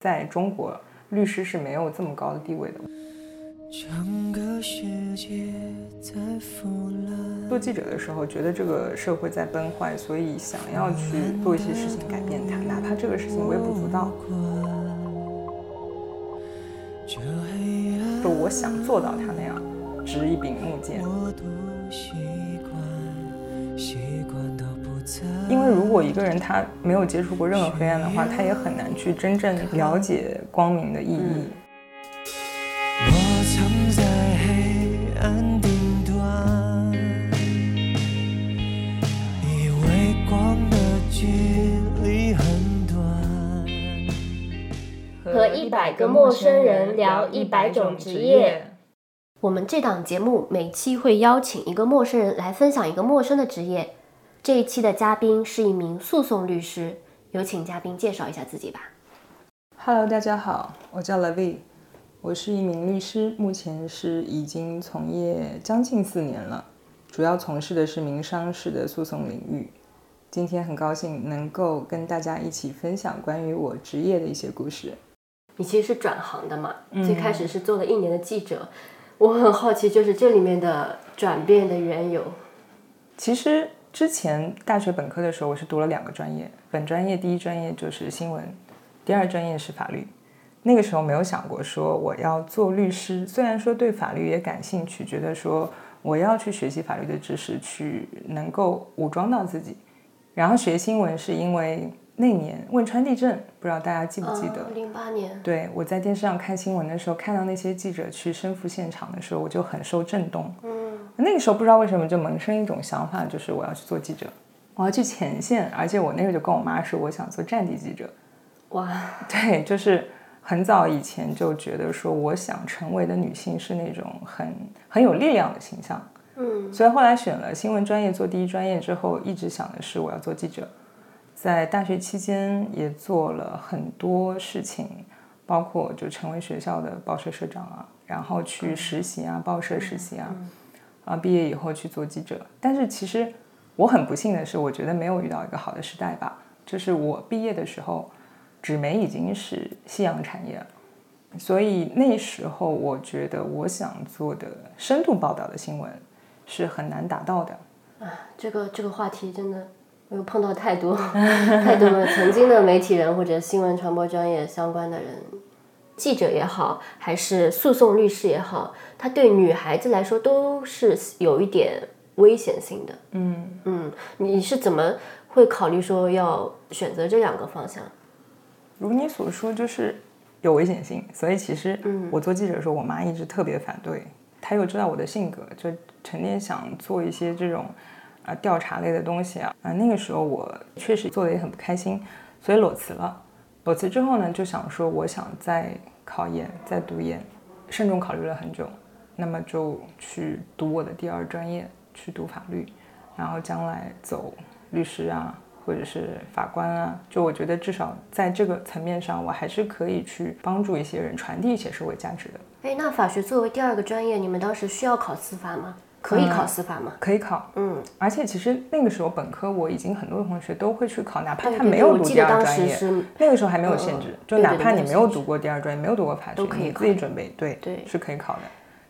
在中国，律师是没有这么高的地位的。做记者的时候，觉得这个社会在崩坏，所以想要去做一些事情改变它，哪怕这个事情微不足道。就我想做到他那样，执一柄木剑。习惯因为如果一个人他没有接触过任何黑暗的话，他也很难去真正了解光明的意义。和一百个陌生人聊一百种职业。我们这档节目每期会邀请一个陌生人来分享一个陌生的职业。这一期的嘉宾是一名诉讼律师，有请嘉宾介绍一下自己吧。Hello，大家好，我叫 l a v 我是一名律师，目前是已经从业将近四年了，主要从事的是民商事的诉讼领域。今天很高兴能够跟大家一起分享关于我职业的一些故事。你其实是转行的嘛？最开始是做了一年的记者，我很好奇，就是这里面的转变的缘由。其实之前大学本科的时候，我是读了两个专业，本专业第一专业就是新闻，第二专业是法律。那个时候没有想过说我要做律师，虽然说对法律也感兴趣，觉得说我要去学习法律的知识，去能够武装到自己。然后学新闻是因为。那年汶川地震，不知道大家记不记得？零八年。对，我在电视上看新闻的时候，看到那些记者去身赴现场的时候，我就很受震动。嗯。那个时候不知道为什么就萌生一种想法，就是我要去做记者，我要去前线，而且我那个就跟我妈说，我想做战地记者。哇。对，就是很早以前就觉得说，我想成为的女性是那种很很有力量的形象。嗯。所以后来选了新闻专业做第一专业之后，一直想的是我要做记者。在大学期间也做了很多事情，包括就成为学校的报社社长啊，然后去实习啊，报社实习啊，啊，毕业以后去做记者。但是其实我很不幸的是，我觉得没有遇到一个好的时代吧。就是我毕业的时候，纸媒已经是夕阳产业了，所以那时候我觉得我想做的深度报道的新闻是很难达到的。啊，这个这个话题真的。我有碰到太多 太多的曾经的媒体人或者新闻传播专业相关的人，记者也好，还是诉讼律师也好，他对女孩子来说都是有一点危险性的。嗯嗯，你是怎么会考虑说要选择这两个方向？如你所说，就是有危险性，所以其实我做记者的时候，我妈一直特别反对，她又知道我的性格，就成天想做一些这种。啊，调查类的东西啊，啊，那个时候我确实做的也很不开心，所以裸辞了。裸辞之后呢，就想说我想再考研，再读研，慎重考虑了很久，那么就去读我的第二专业，去读法律，然后将来走律师啊，或者是法官啊，就我觉得至少在这个层面上，我还是可以去帮助一些人，传递一些社会价值的。哎，那法学作为第二个专业，你们当时需要考司法吗？可以考司法吗？可以考，嗯，而且其实那个时候本科我已经很多同学都会去考，哪怕他没有读第二专业，那个时候还没有限制，就哪怕你没有读过第二专业，没有读过法学，你自己准备，对对，是可以考的。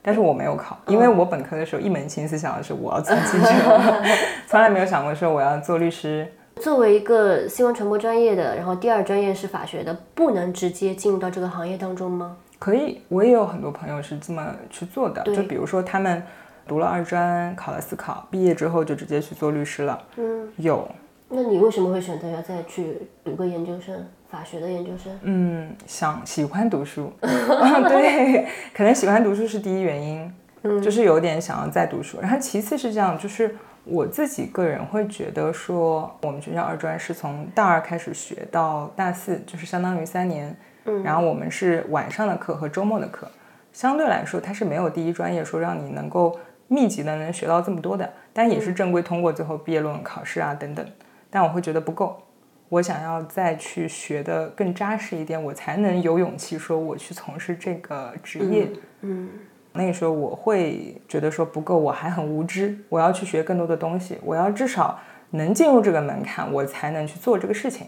但是我没有考，因为我本科的时候一门心思想的是我要做记者，从来没有想过说我要做律师。作为一个新闻传播专业的，然后第二专业是法学的，不能直接进入到这个行业当中吗？可以，我也有很多朋友是这么去做的，就比如说他们。读了二专，考了司考，毕业之后就直接去做律师了。嗯，有。那你为什么会选择要再去读个研究生，法学的研究生？嗯，想喜欢读书。对，可能喜欢读书是第一原因，嗯 就是有点想要再读书。然后其次是这样，就是我自己个人会觉得说，我们学校二专是从大二开始学到大四，就是相当于三年。嗯，然后我们是晚上的课和周末的课，相对来说它是没有第一专业说让你能够。密集的能学到这么多的，但也是正规通过最后毕业论文考试啊等等，但我会觉得不够，我想要再去学的更扎实一点，我才能有勇气说我去从事这个职业。嗯，那个时候我会觉得说不够，我还很无知，我要去学更多的东西，我要至少能进入这个门槛，我才能去做这个事情，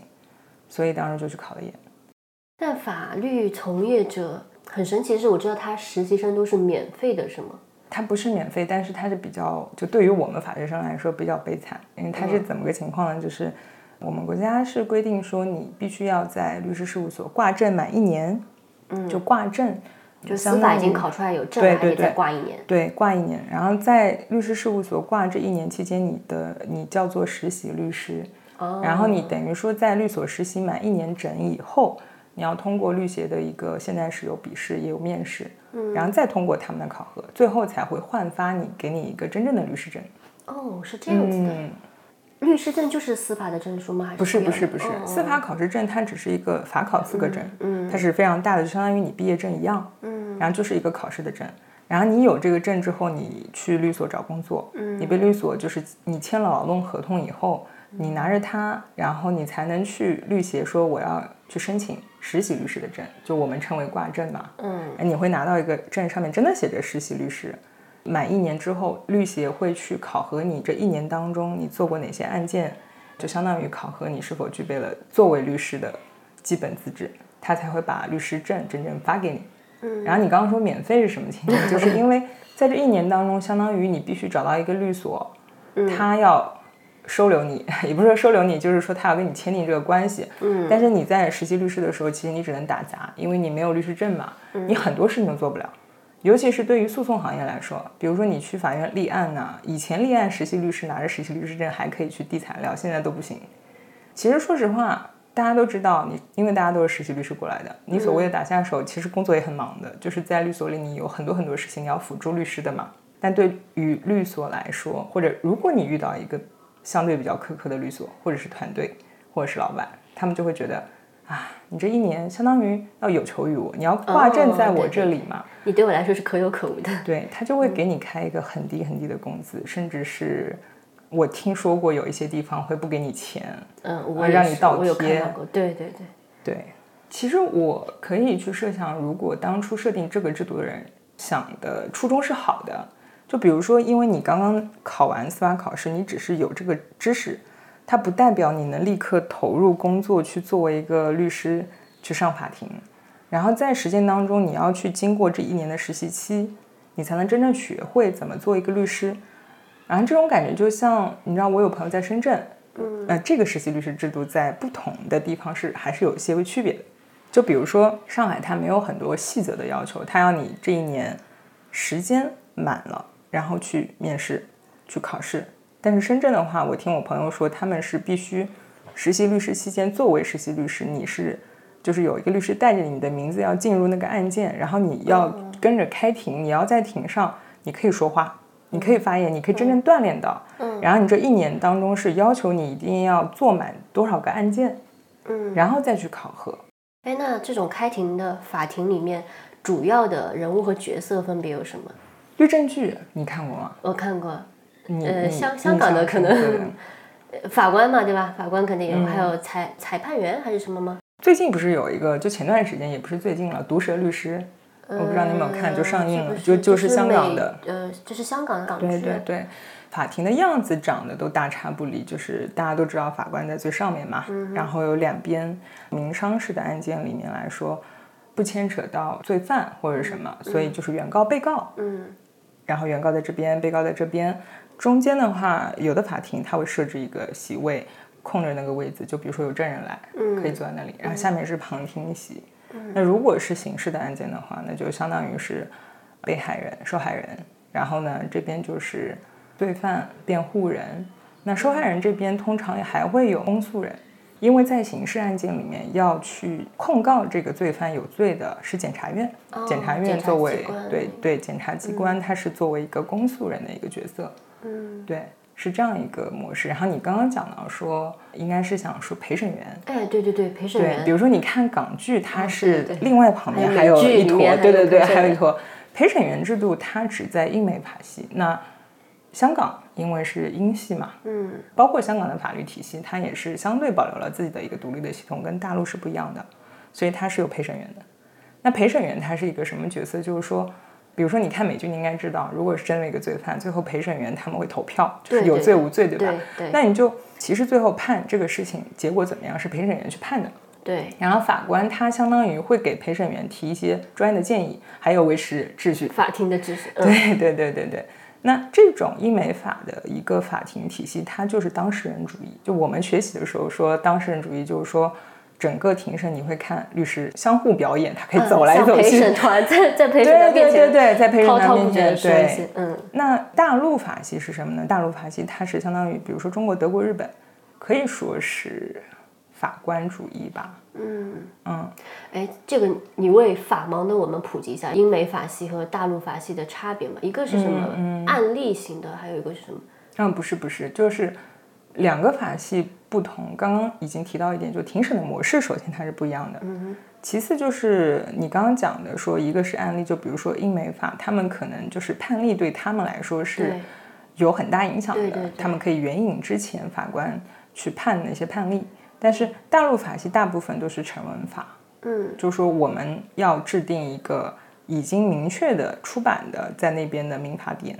所以当时就去考了研。但法律从业者很神奇的是，我知道他实习生都是免费的，是吗？它不是免费，但是它是比较，就对于我们法学生来说比较悲惨，因为它是怎么个情况呢？就是我们国家是规定说，你必须要在律师事务所挂证满一年，嗯，就挂证，就司法已经考出来有证，对对对，再挂一年，对，挂一年。然后在律师事务所挂这一年期间，你的你叫做实习律师，哦，然后你等于说在律所实习满一年整以后。你要通过律协的一个，现在是有笔试也有面试，嗯，然后再通过他们的考核，最后才会换发你，给你一个真正的律师证。哦，是这样子的。律师证就是司法的证书吗？不是不是不是，司法考试证它只是一个法考资格证，嗯，它是非常大的，就相当于你毕业证一样，嗯，然后就是一个考试的证。然后你有这个证之后，你去律所找工作，嗯，你被律所就是你签了劳动合同以后，你拿着它，然后你才能去律协说我要去申请。实习律师的证，就我们称为挂证嘛。嗯，你会拿到一个证，上面真的写着实习律师。满一年之后，律协会去考核你这一年当中你做过哪些案件，就相当于考核你是否具备了作为律师的基本资质，他才会把律师证真正发给你。嗯，然后你刚刚说免费是什么情况？就是因为在这一年当中，相当于你必须找到一个律所，他要。收留你，也不是说收留你，就是说他要跟你签订这个关系。嗯，但是你在实习律师的时候，其实你只能打杂，因为你没有律师证嘛，你很多事情都做不了。尤其是对于诉讼行业来说，比如说你去法院立案呢，以前立案实习律师拿着实习律师证还可以去递材料，现在都不行。其实说实话，大家都知道，你因为大家都是实习律师过来的，你所谓的打下手，其实工作也很忙的，就是在律所里你有很多很多事情你要辅助律师的嘛。但对于律所来说，或者如果你遇到一个相对比较苛刻的律所，或者是团队，或者是老板，他们就会觉得，啊，你这一年相当于要有求于我，你要挂证在我这里嘛，你对我来说是可有可无的。对他就会给你开一个很低很低的工资，甚至是我听说过有一些地方会不给你钱，嗯，我让你倒贴。对对对对，其实我可以去设想，如果当初设定这个制度的人想的初衷是好的。就比如说，因为你刚刚考完司法考试，你只是有这个知识，它不代表你能立刻投入工作去作为一个律师去上法庭。然后在实践当中，你要去经过这一年的实习期，你才能真正学会怎么做一个律师。然后这种感觉就像，你知道，我有朋友在深圳，嗯，呃，这个实习律师制度在不同的地方是还是有一些微区别的。就比如说上海，它没有很多细则的要求，它要你这一年时间满了。然后去面试，去考试。但是深圳的话，我听我朋友说，他们是必须实习律师期间作为实习律师，你是就是有一个律师带着你的名字要进入那个案件，然后你要跟着开庭，你要在庭上你可以说话，你可以发言，你可以真正锻炼到。嗯。然后你这一年当中是要求你一定要做满多少个案件，嗯，然后再去考核。哎，那这种开庭的法庭里面，主要的人物和角色分别有什么？律政剧你看过吗？我看过，呃，香香港的可能 法官嘛，对吧？法官肯定有，还有裁裁判员还是什么吗？最近不是有一个，就前段时间也不是最近了，《毒舌律师》，我不知道你有没有看，就上映了，就就是香港的，呃，就是香港的港剧。对对对，法庭的样子长得都大差不离，就是大家都知道法官在最上面嘛，然后有两边民商事的案件里面来说，不牵扯到罪犯或者什么，所以就是原告被告，嗯。然后原告在这边，被告在这边，中间的话，有的法庭他会设置一个席位，空着那个位子，就比如说有证人来，可以坐在那里。然后下面是旁听席。那如果是刑事的案件的话，那就相当于是被害人、受害人。然后呢，这边就是罪犯辩护人。那受害人这边通常还会有公诉人。因为在刑事案件里面，要去控告这个罪犯有罪的是检察院，检察院作为对对检察机关，它是作为一个公诉人的一个角色，嗯，对，是这样一个模式。然后你刚刚讲到说，应该是想说陪审员，哎，对对对，陪审员，比如说你看港剧，它是另外旁边还有一坨，对对对，还有一坨。陪审员制度，它只在英美法系，那香港。因为是英系嘛，嗯，包括香港的法律体系，它也是相对保留了自己的一个独立的系统，跟大陆是不一样的，所以它是有陪审员的。那陪审员他是一个什么角色？就是说，比如说你看美剧，你应该知道，如果是真的一个罪犯，最后陪审员他们会投票，就是有罪无罪，对吧？对。那你就其实最后判这个事情结果怎么样，是陪审员去判的。对，然后法官他相当于会给陪审员提一些专业的建议，还有维持秩序。法庭的秩序。嗯对对对对对。那这种英美法的一个法庭体系，它就是当事人主义。就我们学习的时候说，当事人主义就是说，整个庭审你会看律师相互表演，他可以走来走去。嗯陪审团在在陪审对对团面前，对对，在陪审团面前，对，嗯，那大陆法系是什么呢？大陆法系它是相当于，比如说中国、德国、日本，可以说是法官主义吧。嗯嗯，哎，这个你为法盲的我们普及一下英美法系和大陆法系的差别嘛？一个是什么案例型的，还有一个是什么？嗯，不是不是，就是两个法系不同。刚刚已经提到一点，就庭审的模式，首先它是不一样的。嗯其次就是你刚刚讲的说，一个是案例，就比如说英美法，他们可能就是判例对他们来说是有很大影响的，对对对他们可以援引之前法官去判那些判例。但是大陆法系大部分都是成文法，嗯，就是说我们要制定一个已经明确的出版的在那边的民法典，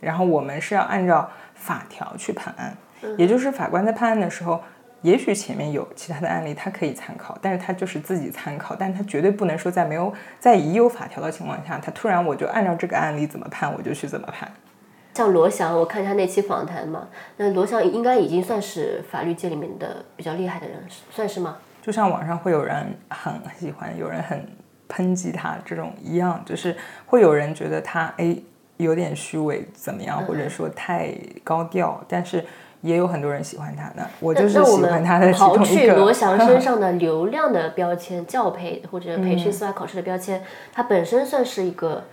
然后我们是要按照法条去判案，也就是法官在判案的时候，也许前面有其他的案例他可以参考，但是他就是自己参考，但他绝对不能说在没有在已有法条的情况下，他突然我就按照这个案例怎么判我就去怎么判。像罗翔，我看他那期访谈嘛，那罗翔应该已经算是法律界里面的比较厉害的人，算是吗？就像网上会有人很喜欢，有人很抨击他这种一样，就是会有人觉得他哎有点虚伪怎么样，或者说太高调，但是也有很多人喜欢他的。我就是喜欢他的其刨中一去罗。翔身 上的流量的标签、教培或者培训司法考试的标签，他本身算是一个，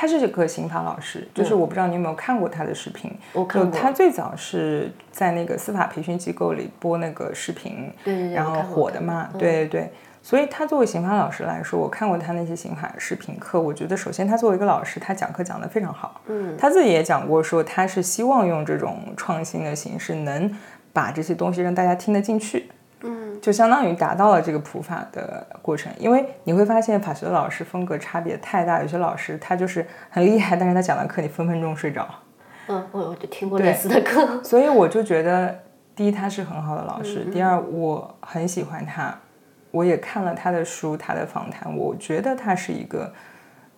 他是个刑法老师，就是我不知道你有没有看过他的视频。就我看过，他最早是在那个司法培训机构里播那个视频，对对对，然后火的嘛，对对对。所以他作为刑法老师来说，我看过他那些刑法视频课，我觉得首先他作为一个老师，他讲课讲得非常好。嗯，他自己也讲过说，他是希望用这种创新的形式，能把这些东西让大家听得进去。嗯，就相当于达到了这个普法的过程。因为你会发现法学的老师风格差别太大，有些老师他就是很厉害，但是他讲的课你分分钟睡着。嗯，我我就听过类似的课，所以我就觉得，第一他是很好的老师，嗯第二我很喜欢他，我也看了他的书、他的访谈，我觉得他是一个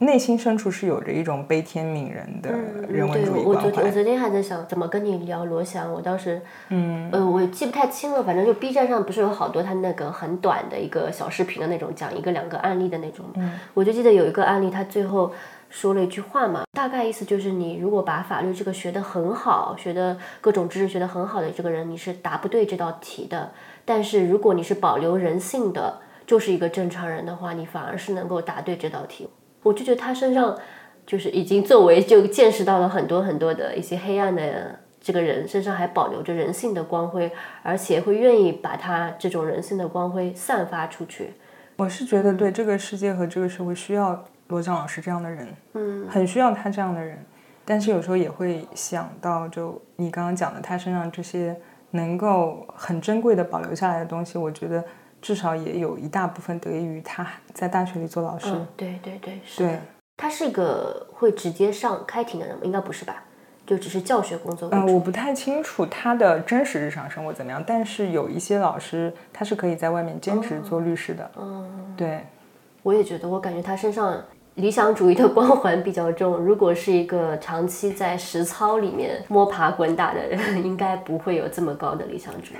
内心深处是有着一种悲天悯人的人文主义关我昨天我。昨天还在想怎么跟你聊罗翔，我当时，嗯，呃，我记不太清了，反正就 B 站上不是有好多他那个很短的一个小视频的那种，讲一个两个案例的那种，嗯，我就记得有一个案例，他最后说了一句话嘛，大概意思就是你如果把法律这个学得很好，学的各种知识学得很好的这个人，你是答不对这道题的，但是如果你是保留人性的，就是一个正常人的话，你反而是能够答对这道题。我就觉得他身上就是已经作为就见识到了很多很多的一些黑暗的这个人身上还保留着人性的光辉，而且会愿意把他这种人性的光辉散发出去。我是觉得对这个世界和这个社会需要罗翔老师这样的人，嗯，很需要他这样的人。但是有时候也会想到，就你刚刚讲的他身上这些能够很珍贵的保留下来的东西，我觉得至少也有一大部分得益于他在大学里做老师。嗯，对对对，是的对，他是一个会直接上开庭的人吗？应该不是吧？就只是教学工作为嗯，主。我不太清楚他的真实日常生活怎么样，但是有一些老师他是可以在外面兼职做律师的。嗯，对，我也觉得，我感觉他身上理想主义的光环比较重。如果是一个长期在实操里面摸爬滚打的人，应该不会有这么高的理想主义。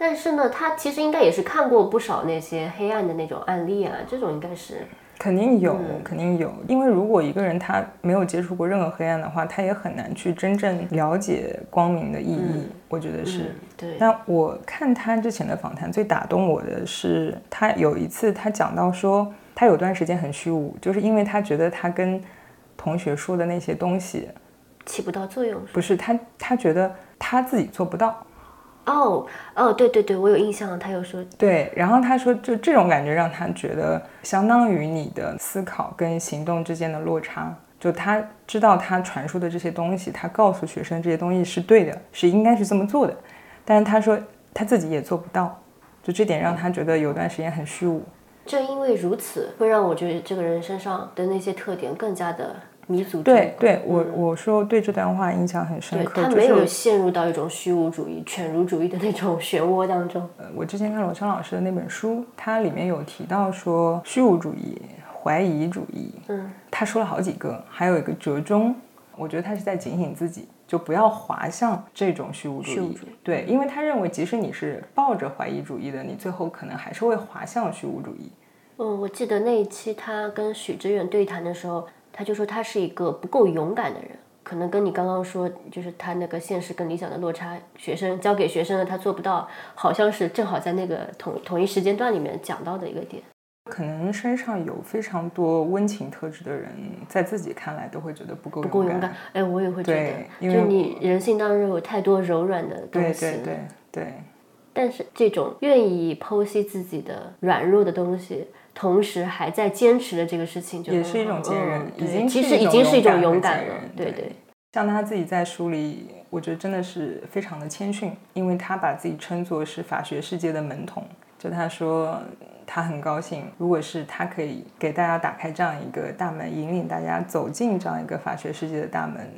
但是呢，他其实应该也是看过不少那些黑暗的那种案例啊，这种应该是肯定有，嗯肯定有。因为如果一个人他没有接触过任何黑暗的话，他也很难去真正了解光明的意义。我觉得是。嗯对，那我看他之前的访谈，最打动我的是他有一次他讲到说，他有段时间很虚无，就是因为他觉得他跟同学说的那些东西，起不到作用。不是他，他觉得他自己做不到。哦哦，对对对，我有印象，他有说，对，然后他说，就这种感觉让他觉得，相当于你的思考跟行动之间的落差。就他知道他传输的这些东西，他告诉学生这些东西是对的，是应该是这么做的，但是他说他自己也做不到，就这点让他觉得有段时间很虚无。正因为如此，会让我觉得这个人身上的那些特点更加的弥足对对，我我说对这段话印象很深刻，他没有陷入到一种虚无主义、犬儒主义的那种 漩涡当中。呃，我之前看罗翔老师的那本书，它里面有提到说虚无主义、怀疑主义，嗯，他说了好几个，还有一个折中，我觉得他是在警醒自己，就不要滑向这种虚无主义。对，因为他认为即使你是抱着怀疑主义的，你最后可能还是会滑向虚无主义。嗯，我记得那一期他跟许知远对谈的时候。他就说他是一个不够勇敢的人，可能跟你刚刚说，就是他那个现实跟理想的落差，学生教给学生的他做不到，好像是正好在那个同同一时间段里面讲到的一个点。可能身上有非常多温情特质的人，在自己看来都会觉得不够不够勇敢。哎，我也会觉得，就你人性当中有太多柔软的东西。对对对对。但是这种愿意剖析自己的软弱的东西。同时还在坚持的这个事情，也是一种坚韧，已经其实已经是一种勇敢了。对对，像他自己在书里，我觉得真的是非常的谦逊，因为他把自己称作是法学世界的门童。就他说，他很高兴，如果是他可以给大家打开这样一个大门，引领大家走进这样一个法学世界的大门，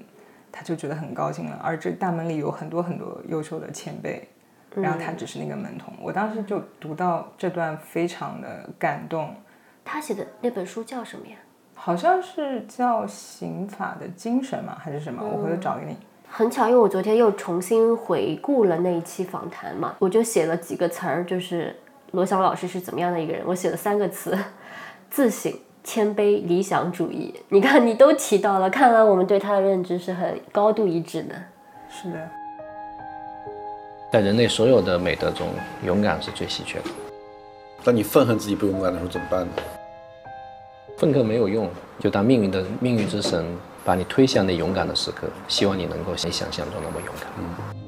他就觉得很高兴了。而这大门里有很多很多优秀的前辈。然后他只是那个门童，我当时就读到这段非常的感动。他写的那本书叫什么呀？好像是叫《刑法的精神》嘛，还是什么？我回头找给你。很巧，因为我昨天又重新回顾了那一期访谈嘛，我就写了几个词儿，就是罗翔老师是怎么样的一个人。我写了三个词：自省、谦卑、理想主义。你看，你都提到了，看来我们对他的认知是很高度一致的。是的。在人类所有的美德中，勇敢是最稀缺的。当你愤恨自己不勇敢的时候，怎么办呢？愤恨没有用，就当命运的命运之神把你推向那勇敢的时刻，希望你能够像你想象中那么勇敢。嗯。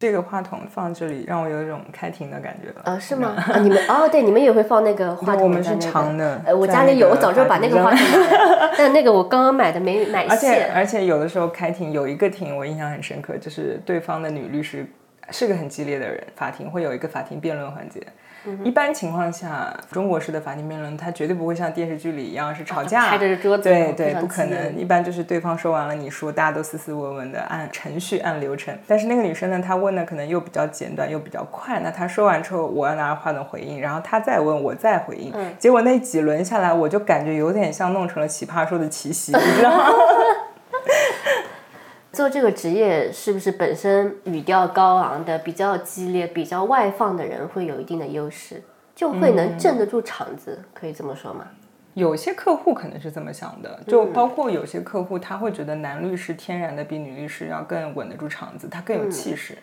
这个话筒放这里，让我有一种开庭的感觉了。啊，是吗？啊，你们哦，对，你们也会放那个话筒。我们是长的。呃，我家里有，我早就把那个话筒了。但那个我刚刚买的没买而且而且有的时候开庭有一个庭我印象很深刻，就是对方的女律师是个很激烈的人，法庭会有一个法庭辩论环节。一般情况下，中国式的法庭辩论，它绝对不会像电视剧里一样是吵架，拍着桌子，对对，不可能。一般就是对方说完了，你说，大家都斯斯文文的按程序、按流程。但是那个女生呢，她问的可能又比较简短，又比较快。那她说完之后，我要拿着话筒回应，然后她再问，我再回应。结果那几轮下来，我就感觉有点像弄成了奇葩说的奇袭，你知道吗？做这个职业是不是本身语调高昂的、比较激烈、比较外放的人会有一定的优势，就会能镇得住场子？可以这么说吗？有些客户可能是这么想的，就包括有些客户他会觉得男律师天然的比女律师要更稳得住场子，他更有气势。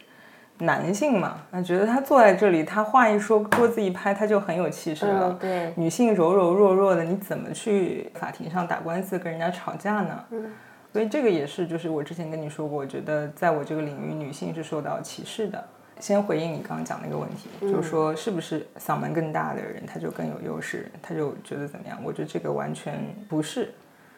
男性嘛，那觉得他坐在这里，他话一说，桌子一拍，他就很有气势了。对，女性柔柔弱弱的，你怎么去法庭上打官司跟人家吵架呢？嗯。所以这个也是，就是我之前跟你说过，我觉得在我这个领域，女性是受到歧视的。先回应你刚刚讲那个问题，就是说是不是嗓门更大的人他就更有优势，他就觉得怎么样？我觉得这个完全不是。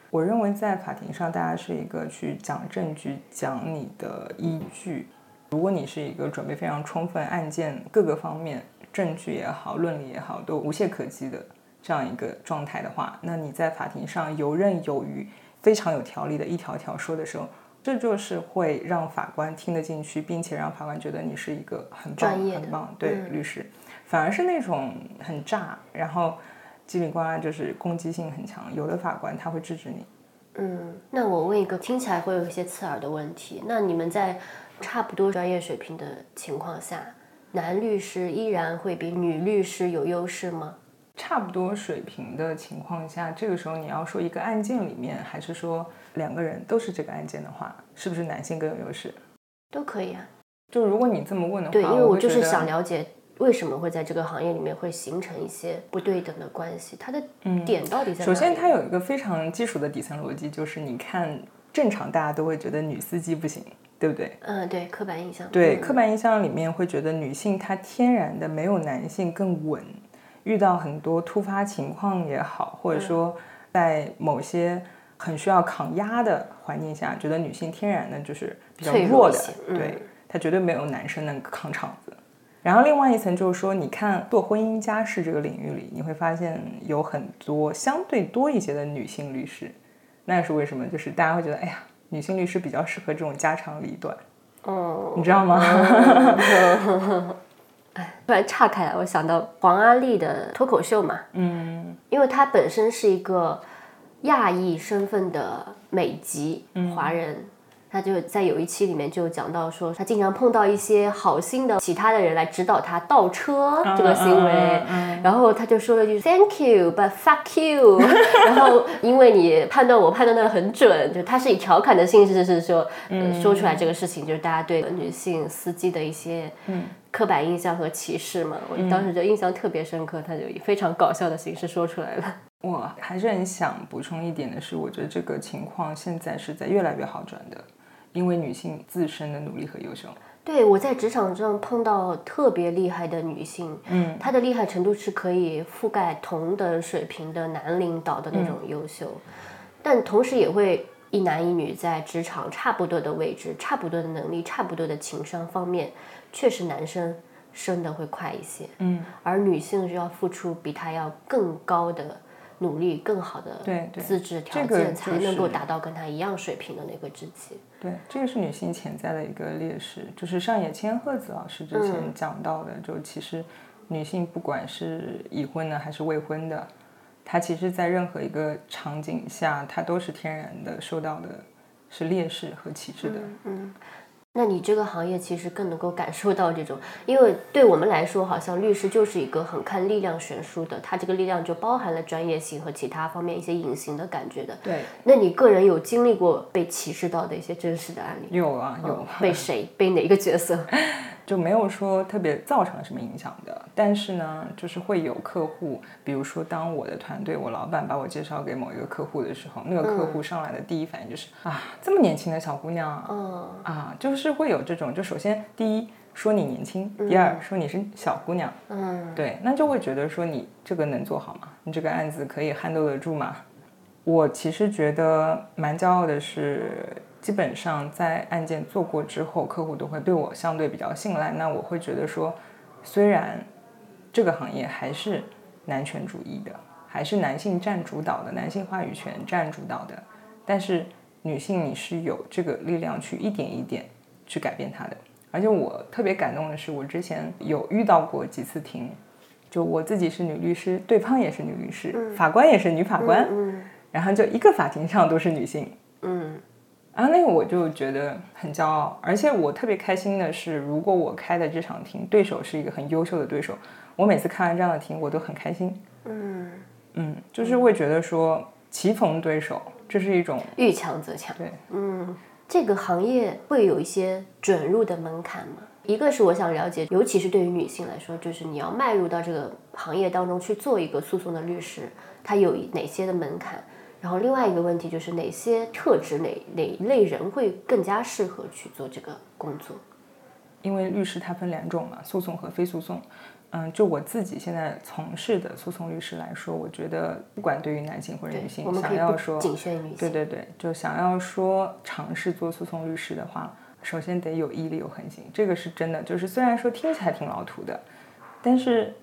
我认为在法庭上，大家是一个去讲证据、讲你的依据。如果你是一个准备非常充分、案件各个方面证据也好、论理也好都无懈可击的这样一个状态的话，那你在法庭上游刃有余。非常有条理的一条条说的时候，这就是会让法官听得进去，并且让法官觉得你是一个很棒、很棒对律师。反而是那种很炸，然后基里呱啦就是攻击性很强，有的法官他会制止你。嗯，那我问一个听起来会有一些刺耳的问题：那你们在差不多专业水平的情况下，男律师依然会比女律师有优势吗？差不多水平的情况下，这个时候你要说一个案件里面，还是说两个人都是这个案件的话，是不是男性更有优势？都可以啊。就如果你这么问的话，对，因为我就是想了解为什么会在这个行业里面会形成一些不对等的关系，它的点到底在哪？首先，它有一个非常基础的底层逻辑，就是你看正常大家都会觉得女司机不行，对不对？嗯，对，刻板印象。对，刻板印象里面会觉得女性她天然的没有男性更稳。遇到很多突发情况也好，或者说在某些很需要抗压的环境下，觉得女性天然的就是比较弱的，对她绝对没有男生能扛场子。然后另外一层就是说，你看做婚姻家事这个领域里，你会发现有很多相对多一些的女性律师，那是为什么？就是大家会觉得，哎呀，女性律师比较适合这种家长里短，哦，你知道吗？突然岔开了，我想到黄阿丽的脱口秀嘛，嗯，因为她本身是一个亚裔身份的美籍华人。他就在有一期里面就讲到说，他经常碰到一些好心的其他的人来指导他倒车这个行为，然后他就说了句 Thank you, but fuck you。然后因为你判断我判断的很准，就他是以调侃的性质是说，说出来这个事情，就是大家对女性司机的一些刻板印象和歧视嘛。我当时就印象特别深刻，他就以非常搞笑的形式说出来了。我还是很想补充一点的是，我觉得这个情况现在是在越来越好转的。因为女性自身的努力和优秀，对我在职场上碰到特别厉害的女性，嗯，她的厉害程度是可以覆盖同等水平的男领导的那种优秀，但同时也会一男一女在职场差不多的位置、差不多的能力、差不多的情商方面，确实男生升的会快一些，嗯，而女性是要付出比他要更高的。努力更好的资质条件，才能够达到跟他一样水平的那个职级。对，这个是女性潜在的一个劣势，就是上野千鹤子老师之前讲到的，就其实女性不管是已婚的还是未婚的，她其实在任何一个场景下，它都是天然的受到的是劣势和歧视的。嗯。那你这个行业其实更能够感受到这种，因为对我们来说，好像律师就是一个很看力量悬殊的，他这个力量就包含了专业性和其他方面一些隐形的感觉的。对，那你个人有经历过被歧视到的一些真实的案例？有啊，有。被谁？被哪一个角色？就没有说特别造成了什么影响的，但是呢，就是会有客户，比如说当我的团队，我老板把我介绍给某一个客户的时候，那个客户上来的第一反应就是啊，这么年轻的小姑娘，嗯，啊，就是会有这种，就首先第一说你年轻，第二说你是小姑娘，嗯，对，那就会觉得说你这个能做好吗？你这个案子可以撼动得住吗？我其实觉得蛮骄傲的是。基本上在案件做过之后，客户都会对我相对比较信赖。那我会觉得说，虽然这个行业还是男权主义的，还是男性占主导的，男性话语权占主导的，但是女性你是有这个力量去一点一点去改变它的。而且我特别感动的是，我之前有遇到过几次庭，就我自己是女律师，对方也是女律师，法官也是女法官，然后就一个法庭上都是女性，嗯。然后那个我就觉得很骄傲，而且我特别开心的是，如果我开的这场庭对手是一个很优秀的对手，我每次看完这样的庭，我都很开心。嗯嗯，就是会觉得说棋逢对手，这是一种遇强则强。对，嗯，这个行业会有一些准入的门槛吗？一个是我想了解，尤其是对于女性来说，就是你要迈入到这个行业当中去做一个诉讼的律师，它有哪些的门槛？然后另外一个问题就是哪些特质哪哪一类人会更加适合去做这个工作？因为律师他分两种嘛，诉讼和非诉讼。嗯，就我自己现在从事的诉讼律师来说，我觉得不管对于男性或者女性，想要说仅限女性，对对对，就想要说尝试做诉讼律师的话，首先得有毅力有恒心，这个是真的。就是虽然说听起来挺老土的，但是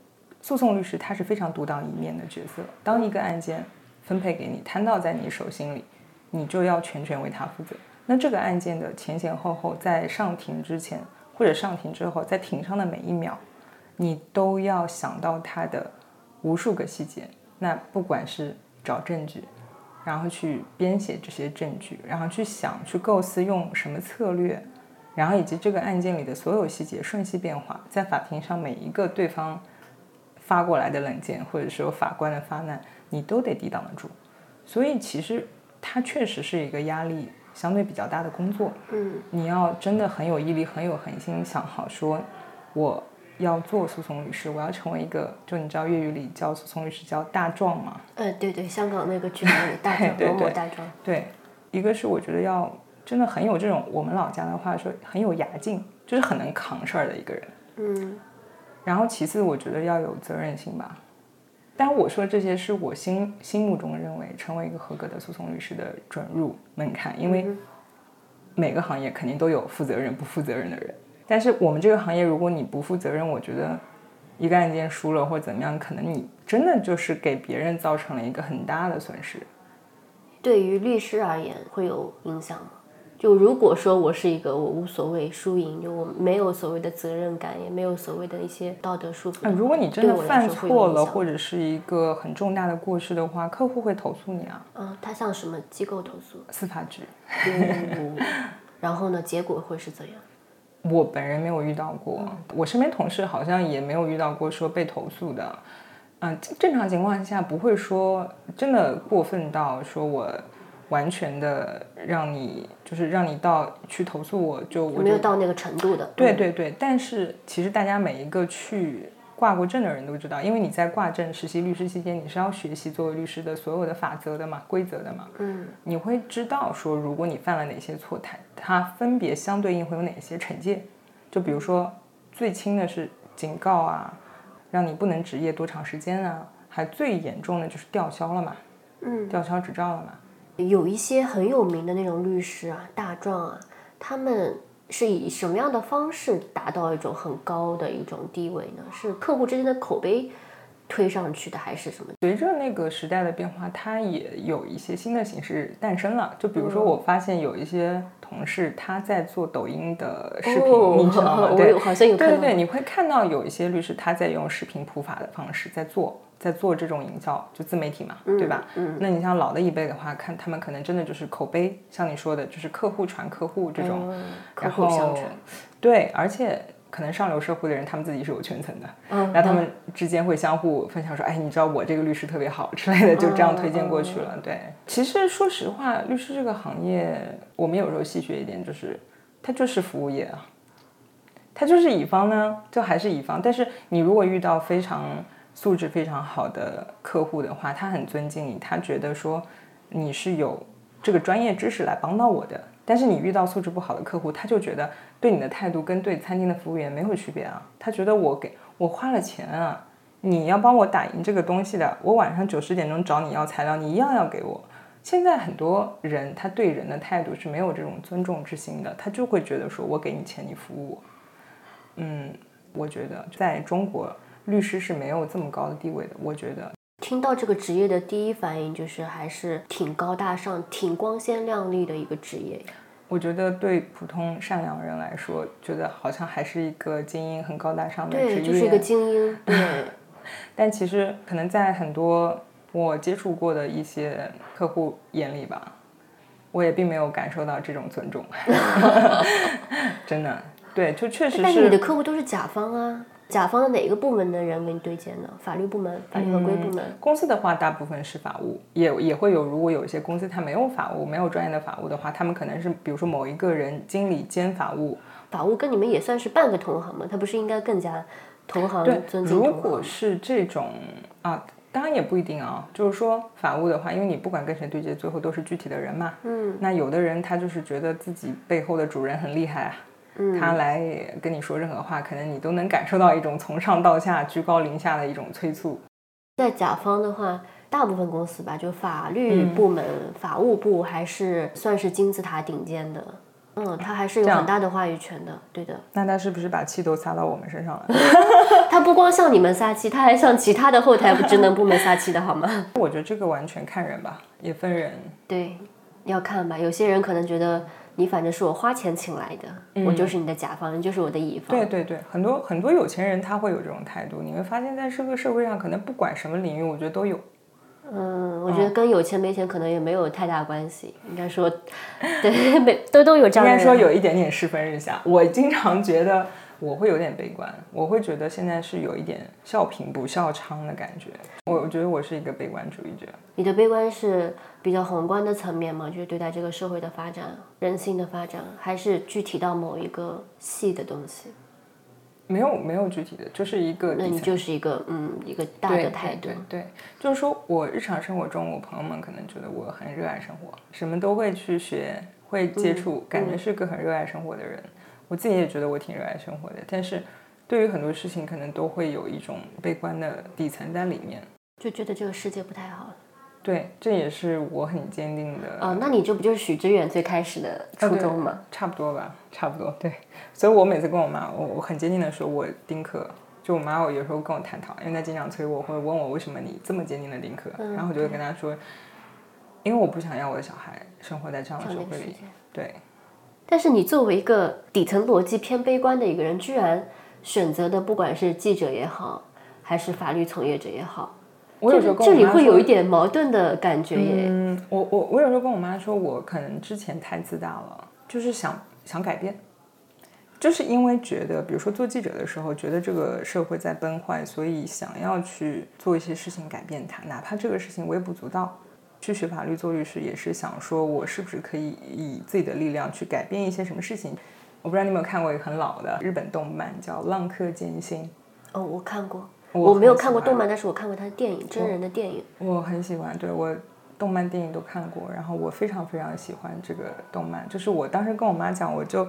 诉讼律师他是非常独当一面的角色。当一个案件分配给你，摊到在你手心里，你就要全权为他负责。那这个案件的前前后后，在上庭之前或者上庭之后，在庭上的每一秒，你都要想到他的无数个细节。那不管是找证据，然后去编写这些证据，然后去想、去构思用什么策略，然后以及这个案件里的所有细节瞬息变化，在法庭上每一个对方发过来的冷箭，或者说法官的发难。你都得抵挡得住，所以其实它确实是一个压力相对比较大的工作。嗯，你要真的很有毅力、很有恒心，想好说我要做诉讼律师，我要成为一个，就你知道粤语里叫诉讼律师叫大壮吗？呃，对对，香港那个剧里大壮，某某大壮。对，一个是我觉得要真的很有这种我们老家的话说很有牙劲，就是很能扛事儿的一个人。嗯，然后其次我觉得要有责任心吧。但我说这些是我心心目中认为成为一个合格的诉讼律师的准入门槛，因为每个行业肯定都有负责任不负责任的人，但是我们这个行业，如果你不负责任，我觉得一个案件输了或怎么样，可能你真的就是给别人造成了一个很大的损失。对于律师而言会有影响吗？就如果说我是一个我无所谓输赢，就我没有所谓的责任感，也没有所谓的一些道德束缚的话。嗯，如果你真的犯错了，或者是一个很重大的过失的话，客户会投诉你啊，嗯，他向什么机构投诉？司法局。嗯然后呢，结果会是怎样？我本人没有遇到过，我身边同事好像也没有遇到过说被投诉的。嗯，正常情况下不会说真的过分到说我完全的让你就是让你到去投诉我就我就没有到那个程度的。嗯，对对对，但是其实大家每一个去挂过证的人都知道，因为你在挂证实习律师期间，你是要学习作为律师的所有的法则的嘛、规则的嘛。嗯，你会知道说，如果你犯了哪些错，它它分别相对应会有哪些惩戒。就比如说，最轻的是警告啊，让你不能执业多长时间啊，还最严重的就是吊销了嘛，嗯，吊销执照了嘛。有一些很有名的那种律师啊、大壮啊，他们是以什么样的方式达到一种很高的一种地位呢？是客户之间的口碑推上去的，还是什么？随着那个时代的变化，它也有一些新的形式诞生了。就比如说，我发现有一些同事他在做抖音的视频，哦你知道吗？我对好像有对对对，你会看到有一些律师他在用视频普法的方式在做，在做这种营销，就自媒体嘛，对吧？嗯那你像老的一辈的话，看他们可能真的就是口碑，像你说的，就是客户传客户这种，然后相传。对，而且可能上流社会的人，他们自己是有圈层的，嗯然后他们之间会相互分享说，哎，你知道我这个律师特别好之类的，就这样推荐过去了。对，其实说实话，律师这个行业，我们有时候细学一点，就是它就是服务业啊，它就是乙方呢，就还是乙方。但是你如果遇到非常素质非常好的客户的话，他很尊敬你，他觉得说你是有这个专业知识来帮到我的。但是你遇到素质不好的客户，他就觉得对你的态度跟对餐厅的服务员没有区别啊。他觉得我给我花了钱啊，你要帮我打印这个东西的，我晚上九十点钟找你要材料，你一样要给我。现在很多人他对人的态度是没有这种尊重之心的，他就会觉得说我给你钱，你服务我。嗯，我觉得在中国，律师是没有这么高的地位的。我觉得听到这个职业的第一反应就是还是挺高大上、挺光鲜亮丽的一个职业。我觉得对普通善良人来说，觉得好像还是一个精英、很高大上的职业。对，就是一个精英。对，但其实可能在很多我接触过的一些客户眼里吧，我也并没有感受到这种尊重。真的，对，就确实但是你的。客户都是甲方啊，甲方的哪个部门的人给你对接呢？法律部门、法律合规部门。公司的话，大部分是法务，也也会有。如果有一些公司它没有法务，没有专业的法务的话，他们可能是比如说某一个人经理兼法务，法务跟你们也算是半个同行嘛，他不是应该更加同行对，尊敬如同行？果是这种啊，当然也不一定啊。就是说法务的话，因为你不管跟谁对接，最后都是具体的人嘛。嗯，那有的人他就是觉得自己背后的主人很厉害啊，嗯他来跟你说任何话，可能你都能感受到一种从上到下、居高临下的一种催促。在甲方的话，大部分公司吧，就法律部门、法务部还是算是金字塔顶尖的。嗯，他还是有很大的话语权的，对的。那他是不是把气都撒到我们身上了？他不光向你们撒气，他还向其他的后台职能部门撒气的好吗？我觉得这个完全看人吧，也分人。对，要看吧。有些人可能觉得你反正是我花钱请来的，我就是你的甲方，你就是我的乙方。对对对，很多很多有钱人他会有这种态度。你会发现在这个社会上，可能不管什么领域，我觉得都有。嗯，我觉得跟有钱没钱可能也没有太大关系。应该说，对，每都都有这样的。应该说有一点点世风日下。我经常觉得我会有点悲观，我会觉得现在是有一点笑贫不笑娼的感觉。我我觉得我是一个悲观主义者。你的悲观是比较宏观的层面吗，就是对待这个社会的发展、人性的发展，还是具体到某一个细的东西？没有没有具体的，就是一个那你就是一个嗯一个大的态度对。就是说我日常生活中，我朋友们可能觉得我很热爱生活，什么都会去学，会接触，感觉是个很热爱生活的人。我自己也觉得我挺热爱生活的，但是对于很多事情，可能都会有一种悲观的底层在里面。就觉得这个世界不太好。对，这也是我很坚定的。哦，那你这不就是许知远最开始的初衷吗？差不多吧，差不多。对，所以我每次跟我妈，我我很坚定的说，我丁克。就我妈，我有时候跟我探讨，因为她经常催我，或者问我为什么你这么坚定的丁克，然后我就会跟她说，因为我不想要我的小孩生活在这样的社会里。对。但是你作为一个底层逻辑偏悲观的一个人，居然选择的不管是记者也好，还是法律从业者也好。我有时候这里会有一点矛盾的感觉耶。嗯，我我我有时候跟我妈说，我可能之前太自大了，就是想想改变，就是因为觉得，比如说做记者的时候，觉得这个社会在崩坏，所以想要去做一些事情改变它，哪怕这个事情微不足道。去学法律做律师也是想说，我是不是可以以自己的力量去改变一些什么事情？我不知道你有没有看过一个很老的日本动漫，叫《浪客剑心》。哦，我看过。我没有看过动漫，但是我看过他的电影，真人的电影。我很喜欢，对我动漫电影都看过，然后我非常非常喜欢这个动漫。就是我当时跟我妈讲，我就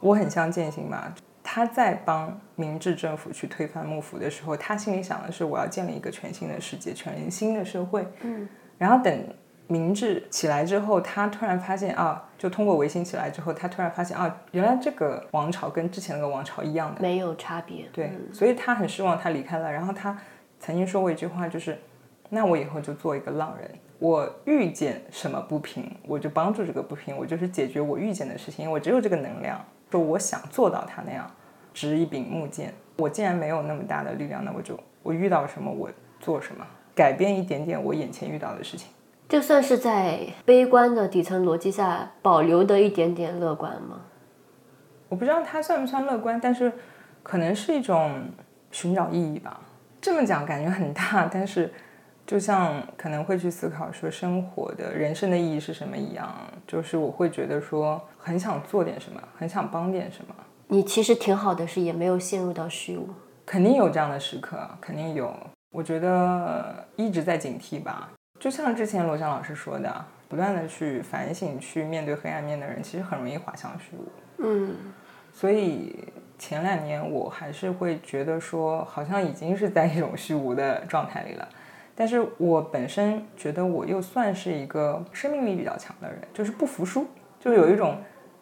我很像剑心嘛，他在帮明治政府去推翻幕府的时候，他心里想的是我要建立一个全新的世界，全新的社会。嗯，然后等。明治起来之后，他突然发现啊，就通过维新起来之后，他突然发现啊，原来这个王朝跟之前那个王朝一样的，没有差别。对，所以他很失望，他离开了。然后他曾经说过一句话，就是那我以后就做一个浪人，我遇见什么不平，我就帮助这个不平，我就是解决我遇见的事情，因为我只有这个能量，说我想做到他那样，执一柄木剑。我既然没有那么大的力量，那我就我遇到什么我做什么，改变一点点我眼前遇到的事情。就算是在悲观的底层逻辑下保留的一点点乐观吗？我不知道它算不算乐观，但是可能是一种寻找意义吧。这么讲感觉很大，但是就像可能会去思考说生活的人生的意义是什么一样，就是我会觉得说很想做点什么，很想帮点什么。你其实挺好的，是也没有陷入到虚无。肯定有这样的时刻，肯定有。我觉得一直在警惕吧。就像之前罗翔老师说的，不断的去反省、去面对黑暗面的人，其实很容易滑向虚无。嗯，所以前两年我还是会觉得说，好像已经是在一种虚无的状态里了。但是我本身觉得我又算是一个生命力比较强的人，就是不服输，就是有一种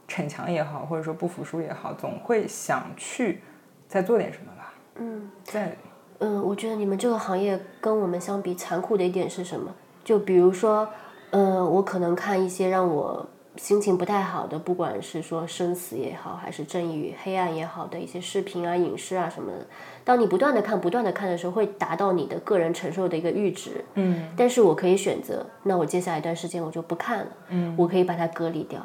逞强也好，或者说不服输也好，总会想去再做点什么吧。嗯，在嗯，我觉得你们这个行业跟我们相比，残酷的一点是什么？就比如说，嗯，我可能看一些让我心情不太好的，不管是说生死也好，还是正义与黑暗也好的一些视频啊、影视啊什么的。当你不断的看、不断的看的时候，会达到你的个人承受的一个阈值。嗯。但是我可以选择，那我接下来一段时间我就不看了。嗯。我可以把它隔离掉。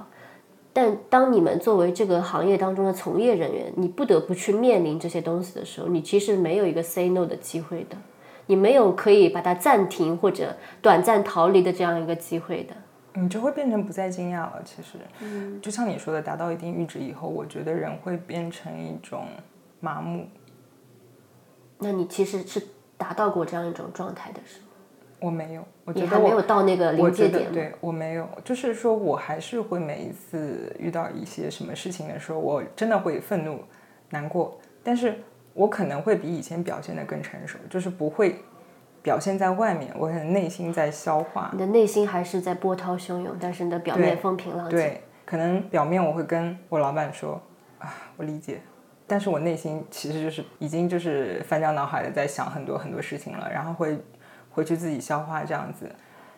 但当你们作为这个行业当中的从业人员，你不得不去面临这些东西的时候，你其实没有一个 say no 的机会的。你没有可以把它暂停或者短暂逃离的这样一个机会的，你就会变成不再惊讶了。其实，嗯，就像你说的，达到一定阈值以后，我觉得人会变成一种麻木。那你其实是达到过这样一种状态的，是吗？我没有，我觉得我没有到那个临界点。对我没有，就是说我还是会每一次遇到一些什么事情的时候，我真的会愤怒、难过，但是。我可能会比以前表现的更成熟，就是不会表现在外面，我可能内心在消化。你的内心还是在波涛汹涌，但是你的表面风平浪静。对，可能表面我会跟我老板说啊，我理解，但是我内心其实就是已经就是翻江倒海的在想很多很多事情了，然后会回去自己消化这样子。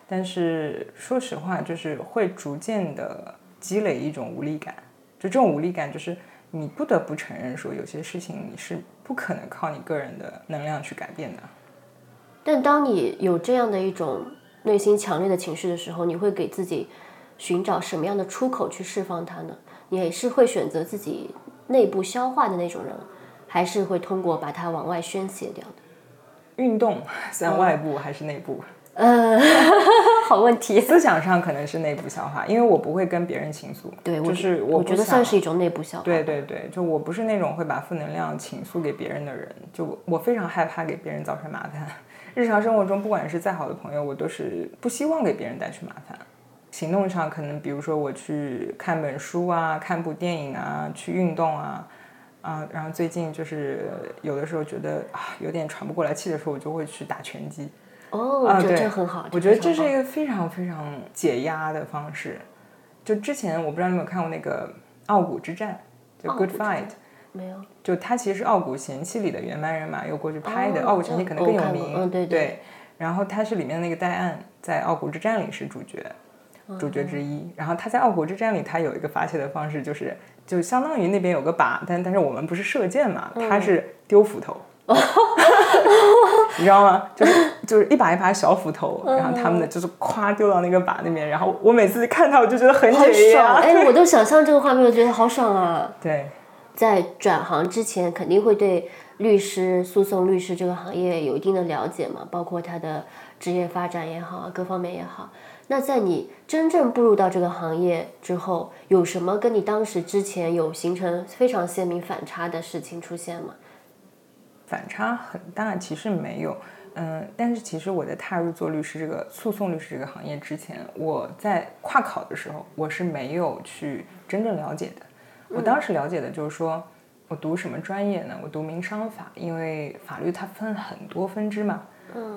但是说实话，就是会逐渐的积累一种无力感，就这种无力感就是。你不得不承认，说有些事情你是不可能靠你个人的能量去改变的。但当你有这样的一种内心强烈的情绪的时候，你会给自己寻找什么样的出口去释放它呢？你是会选择自己内部消化的那种人，还是会通过把它往外宣泄掉的？运动算外部还是内部？呃，好问题。思想上可能是内部消化，因为我不会跟别人倾诉。对，就是我觉得算是一种内部消化。对对对，就我不是那种会把负能量倾诉给别人的人，就我非常害怕给别人造成麻烦。日常生活中，不管是再好的朋友，我都是不希望给别人带去麻烦。行动上可能，比如说我去看本书啊，看部电影啊，去运动啊，啊，然后最近就是有的时候觉得啊有点喘不过来气的时候，我就会去打拳击。哦，这啊对这很好，我觉得这是一个非常非常解压的方式。就之前我不知道你有没有看过那个《傲骨之战》，就《Good Fight》，没有就他其实是《傲骨贤妻》里的原班人马又过去拍的，哦傲骨贤妻》可能更有名。嗯对对对。然后他是里面的那个戴安，在《傲骨之战》里是主角，主角之一。然后他在《傲骨之战》里，他有一个发泄的方式，就是就相当于那边有个靶，但但是我们不是射箭嘛，他是丢斧头。你知道吗？就是就是一把一把小斧头，然后他们的就是咵丢到那个靶那边，然后我每次看到我就觉得很好解爽！压。哎，我都想象这个画面，我觉得好爽啊！对，在转行之前，肯定会对律师、诉讼律师这个行业有一定的了解嘛，包括他的职业发展也好，各方面也好。那在你真正步入到这个行业之后，有什么跟你当时之前有形成非常鲜明反差的事情出现吗？反差很大，其实没有。嗯，但是其实我在踏入做律师这个诉讼律师这个行业之前，我在跨考的时候，我是没有去真正了解的。我当时了解的就是说，我读什么专业呢？我读民商法，因为法律它分很多分支嘛。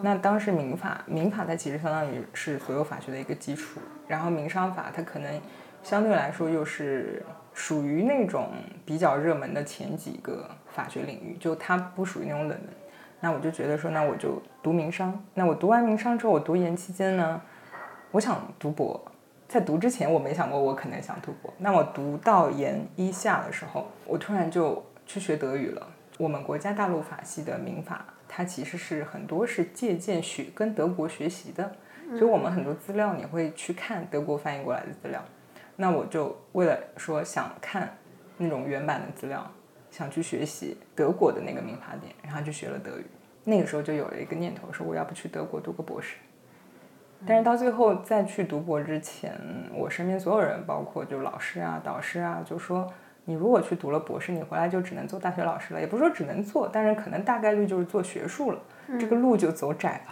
那当时民法，民法它其实相当于是所有法学的一个基础，然后民商法它可能相对来说又是属于那种比较热门的前几个法学领域，就它不属于那种冷门。那我就觉得说，那我就读民商。那我读完民商之后，我读研期间呢，我想读博。在读之前，我没想过我可能想读博。那我读到研一下的时候，我突然就去学德语了。我们国家大陆法系的民法，它其实是很多是借鉴学跟德国学习的，所以我们很多资料你会去看德国翻译过来的资料。那我就为了说想看那种原版的资料，想去学习德国的那个民法典，然后就学了德语。那个时候就有了一个念头，说我要不去德国读个博士。但是到最后再去读博之前，我身边所有人，包括就老师啊、导师啊，就说你如果去读了博士，你回来就只能做大学老师了。也不是说只能做，但是可能大概率就是做学术了，这个路就走窄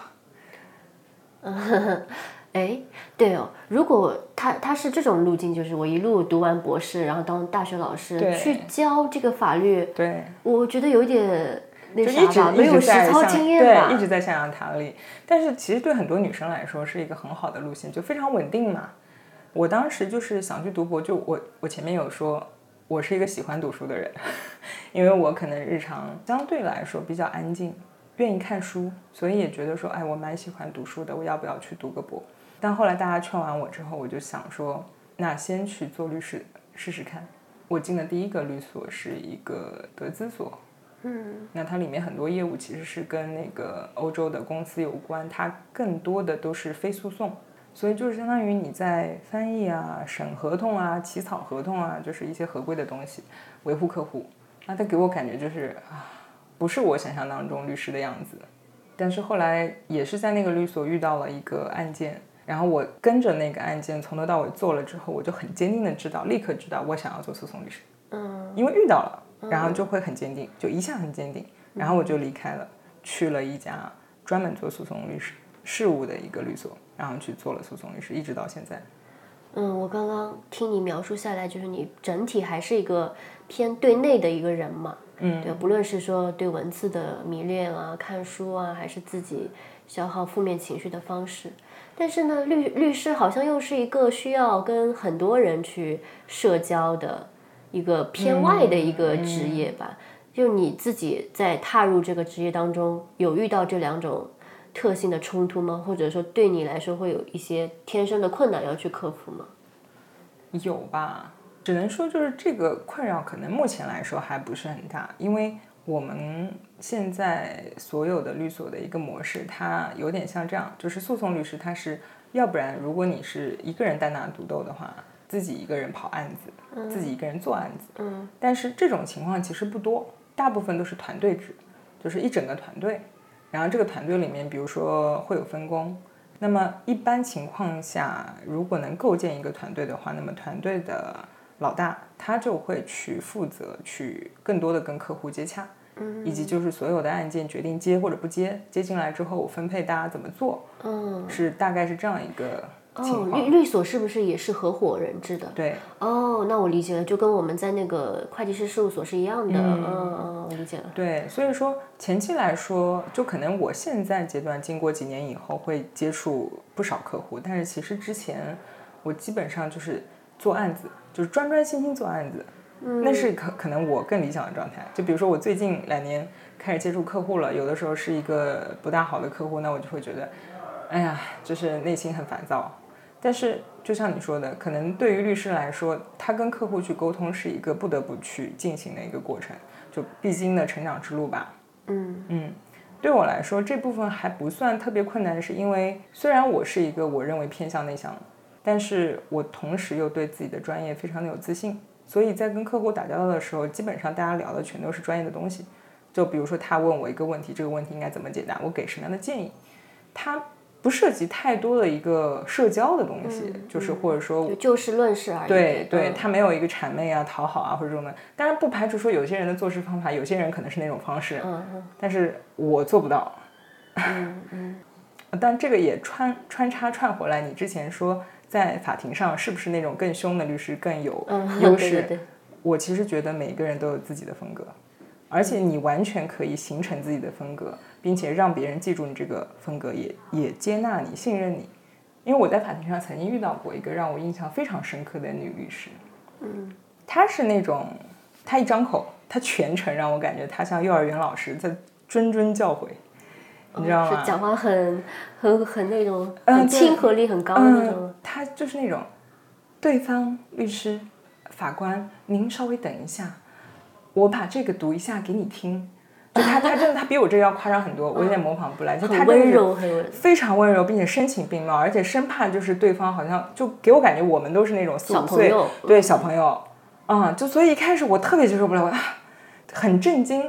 了。哎，对哦，如果他他是这种路径，就是我一路读完博士，然后当大学老师去教这个法律，对，我觉得有一点那就啥吧，没有实操经验吧对，一直在象牙塔里。但是其实对很多女生来说是一个很好的路线，就非常稳定嘛。我当时就是想去读博，就我我前面有说，我是一个喜欢读书的人，因为我可能日常相对来说比较安静，愿意看书，所以也觉得说，哎，我蛮喜欢读书的，我要不要去读个博？但后来大家劝完我之后，我就想说，那先去做律师试试看。我进的第一个律所是一个德资所，嗯那它里面很多业务其实是跟那个欧洲的公司有关，它更多的都是非诉讼，所以就是相当于你在翻译啊、审合同啊、起草合同啊，就是一些合规的东西，维护客户。那他给我感觉就是啊，不是我想象当中律师的样子。但是后来也是在那个律所遇到了一个案件，然后我跟着那个案件从头到尾做了之后，我就很坚定的知道，立刻知道我想要做诉讼律师。嗯，因为遇到了，然后就会很坚定，就一下很坚定，然后我就离开了，去了一家专门做诉讼律师事务的一个律所，然后去做了诉讼律师，一直到现在。嗯，我刚刚听你描述下来，就是你整体还是一个偏对内的一个人嘛，嗯，对，不论是说对文字的迷恋啊、看书啊，还是自己消耗负面情绪的方式。但是呢，律律师好像又是一个需要跟很多人去社交的一个偏外的一个职业吧。就你自己在踏入这个职业当中，有遇到这两种特性的冲突吗？或者说对你来说会有一些天生的困难要去克服吗？有吧？只能说就是这个困扰可能目前来说还不是很大，因为我们现在所有的律所的一个模式，它有点像这样，就是诉讼律师他是要不然如果你是一个人单打独斗的话，自己一个人跑案子，自己一个人做案子，嗯，但是这种情况其实不多，大部分都是团队制，就是一整个团队，然后这个团队里面，比如说会有分工。那么一般情况下，如果能构建一个团队的话，那么团队的老大他就会去负责去更多的跟客户接洽，嗯以及就是所有的案件决定接或者不接，接进来之后我分配大家怎么做，嗯是大概是这样一个哦，律律所是不是也是合伙人制的？对，哦，那我理解了，就跟我们在那个会计师事务所是一样的。嗯嗯，我理解了。对，所以说前期来说，就可能我现在阶段经过几年以后会接触不少客户，但是其实之前我基本上就是做案子，就是专专心心做案子，嗯那是可可能我更理想的状态。就比如说我最近两年开始接触客户了，有的时候是一个不大好的客户，那我就会觉得，哎呀，就是内心很烦躁。但是就像你说的，可能对于律师来说，他跟客户去沟通是一个不得不去进行的一个过程，就必经的成长之路吧。嗯嗯，对我来说这部分还不算特别困难，是因为虽然我是一个我认为偏向内向，但是我同时又对自己的专业非常的有自信，所以在跟客户打交道的时候，基本上大家聊的全都是专业的东西。就比如说他问我一个问题，这个问题应该怎么解答，我给什么样的建议，他不涉及太多的一个社交的东西，就是或者说就就事论事而已。对对，嗯他没有一个谄媚啊、讨好啊或者这种的。当然不排除说有些人的做事方法，有些人可能是那种方式，嗯嗯但是我做不到。嗯嗯，但这个也穿穿插串回来，你之前说在法庭上是不是那种更凶的律师更有嗯优 势？对对对我其实觉得每个人都有自己的风格，而且你完全可以形成自己的风格，并且让别人记住你这个风格，也也接纳你、信任你。因为我在法庭上曾经遇到过一个让我印象非常深刻的女律师，嗯，她是那种，她一张口，她全程让我感觉她像幼儿园老师在谆谆教诲，你知道吗？是讲话很很很那种嗯亲和力很高的那种嗯。，他就是那种，对方律师、法官，您稍微等一下，我把这个读一下给你听。就他，他真的，他比我这个要夸张很多，我有点模仿不来。就他温柔，很非常温柔，并且声情并茂，而且生怕就是对方好像就给我感觉我们都是那种四小五岁对小朋友，嗯，就所以一开始我特别接受不了，我啊，很震惊。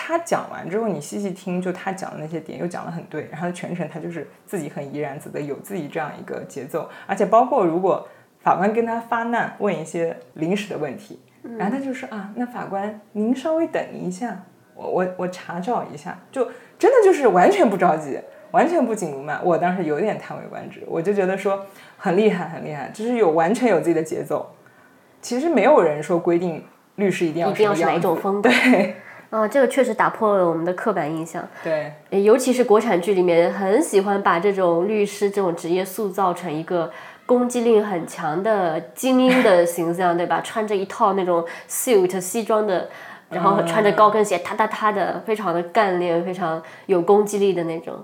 他讲完之后，你细细听，就他讲的那些点又讲的很对，然后全程他就是自己很怡然自得，有自己这样一个节奏，而且包括如果法官跟他发难，问一些临时的问题，然后他就说啊，那法官您稍微等一下，我我我查找一下，就真的就是完全不着急，完全不紧不慢。我当时有点叹为观止，我就觉得说很厉害，很厉害，就是有完全有自己的节奏。其实没有人说规定律师一定要一定要是哪种风格。对啊，这个确实打破了我们的刻板印象。对尤其是国产剧里面，很喜欢把这种律师这种职业塑造成一个攻击力很强的精英的形象，对吧？穿着一套那种 suit 西装的，然后穿着高跟鞋，踏踏踏的，非常的干练，非常有攻击力的那种。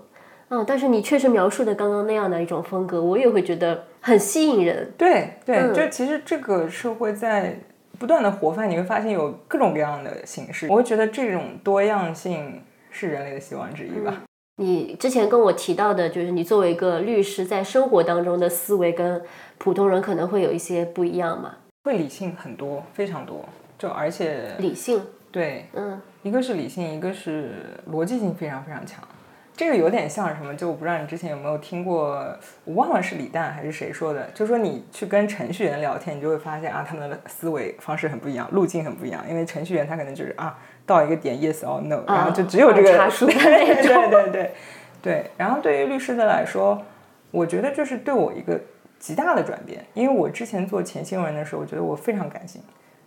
嗯，但是你确实描述的刚刚那样的一种风格，我也会觉得很吸引人。对对，嗯就其实这个社会在不断的活泛，你会发现有各种各样的形式。我会觉得这种多样性是人类的希望之一吧。你之前跟我提到的，就是你作为一个律师，在生活当中的思维跟普通人可能会有一些不一样嘛？会理性很多，非常多。就而且理性，对，嗯，一个是理性，一个是逻辑性非常非常强。这个有点像什么？就我不知道你之前有没有听过，我忘了是李诞还是谁说的，就说你去跟程序员聊天，你就会发现啊，他们的思维方式很不一样，路径很不一样。因为程序员他可能就是啊，到一个点 yes or no，、然后就只有这个 对对对对。然后对于律师的来说，我觉得这是对我一个极大的转变，因为我之前做前新闻的时候，我觉得我非常感性，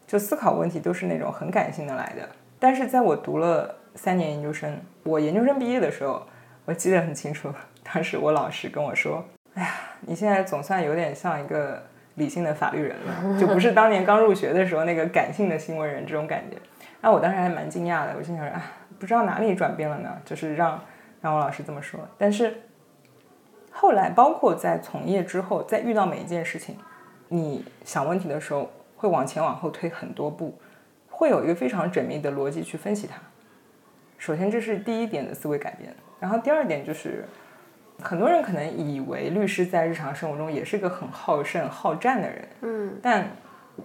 就思考问题都是那种很感性的来的。但是在我读了三年研究生，我研究生毕业的时候，我记得很清楚，当时我老师跟我说：“哎呀，你现在总算有点像一个理性的法律人了，就不是当年刚入学的时候那个感性的新闻人这种感觉。”那，我当时还蛮惊讶的，我心想：“啊，不知道哪里转变了呢？”就是让让我老师这么说。但是后来，包括在从业之后，在遇到每一件事情，你想问题的时候，会往前往后推很多步，会有一个非常缜密的逻辑去分析它。首先，这是第一点的思维改变。然后第二点就是，很多人可能以为律师在日常生活中也是个很好胜好战的人，嗯，但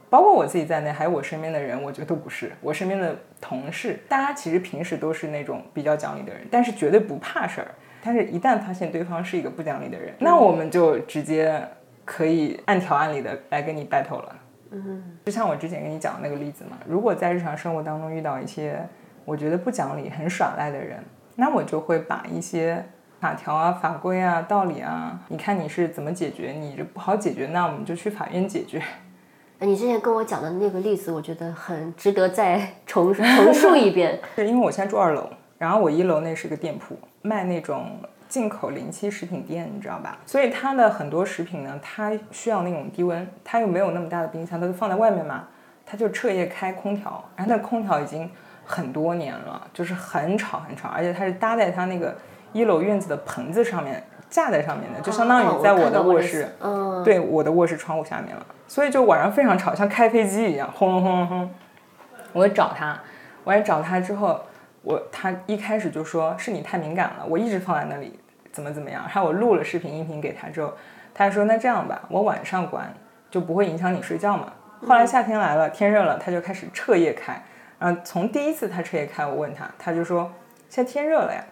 包括我自己在内，还有我身边的人，我觉得都不是。我身边的同事，大家其实平时都是那种比较讲理的人，但是绝对不怕事儿。但是，一旦发现对方是一个不讲理的人，那我们就直接可以按条按理的来跟你 battle 了。嗯，就像我之前跟你讲的那个例子嘛，如果在日常生活当中遇到一些我觉得不讲理、很耍赖的人，那我就会把一些法条啊、法规啊、道理啊，你看你是怎么解决？你这不好解决，那我们就去法院解决。哎，你之前跟我讲的那个例子，我觉得很值得再重重述一遍。是因为我现在住二楼，然后我一楼那是个店铺，卖那种进口临期食品店，你知道吧？所以它的很多食品呢，它需要那种低温，它又没有那么大的冰箱，它就放在外面嘛，它就彻夜开空调，然后那空调已经很多年了，就是很吵很吵，而且它是搭在它那个一楼院子的棚子上面架在上面的，就相当于在我的卧室，嗯，对我的卧室窗户下面了，所以就晚上非常吵，像开飞机一样，轰隆轰隆轰。我找他，我来找他之后，我他一开始就说是你太敏感了，我一直放在那里，怎么怎么样。然后我录了视频、音频给他之后，他说那这样吧，我晚上关就不会影响你睡觉嘛。后来夏天来了，天热了，他就开始彻夜开。然后从第一次他彻夜开，我问他，他就说现在天热了呀，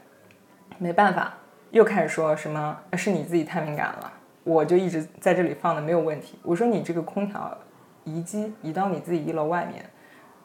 没办法，又开始说什么是你自己太敏感了。我就一直在这里放的没有问题。我说你这个空调移机移到你自己一楼外面，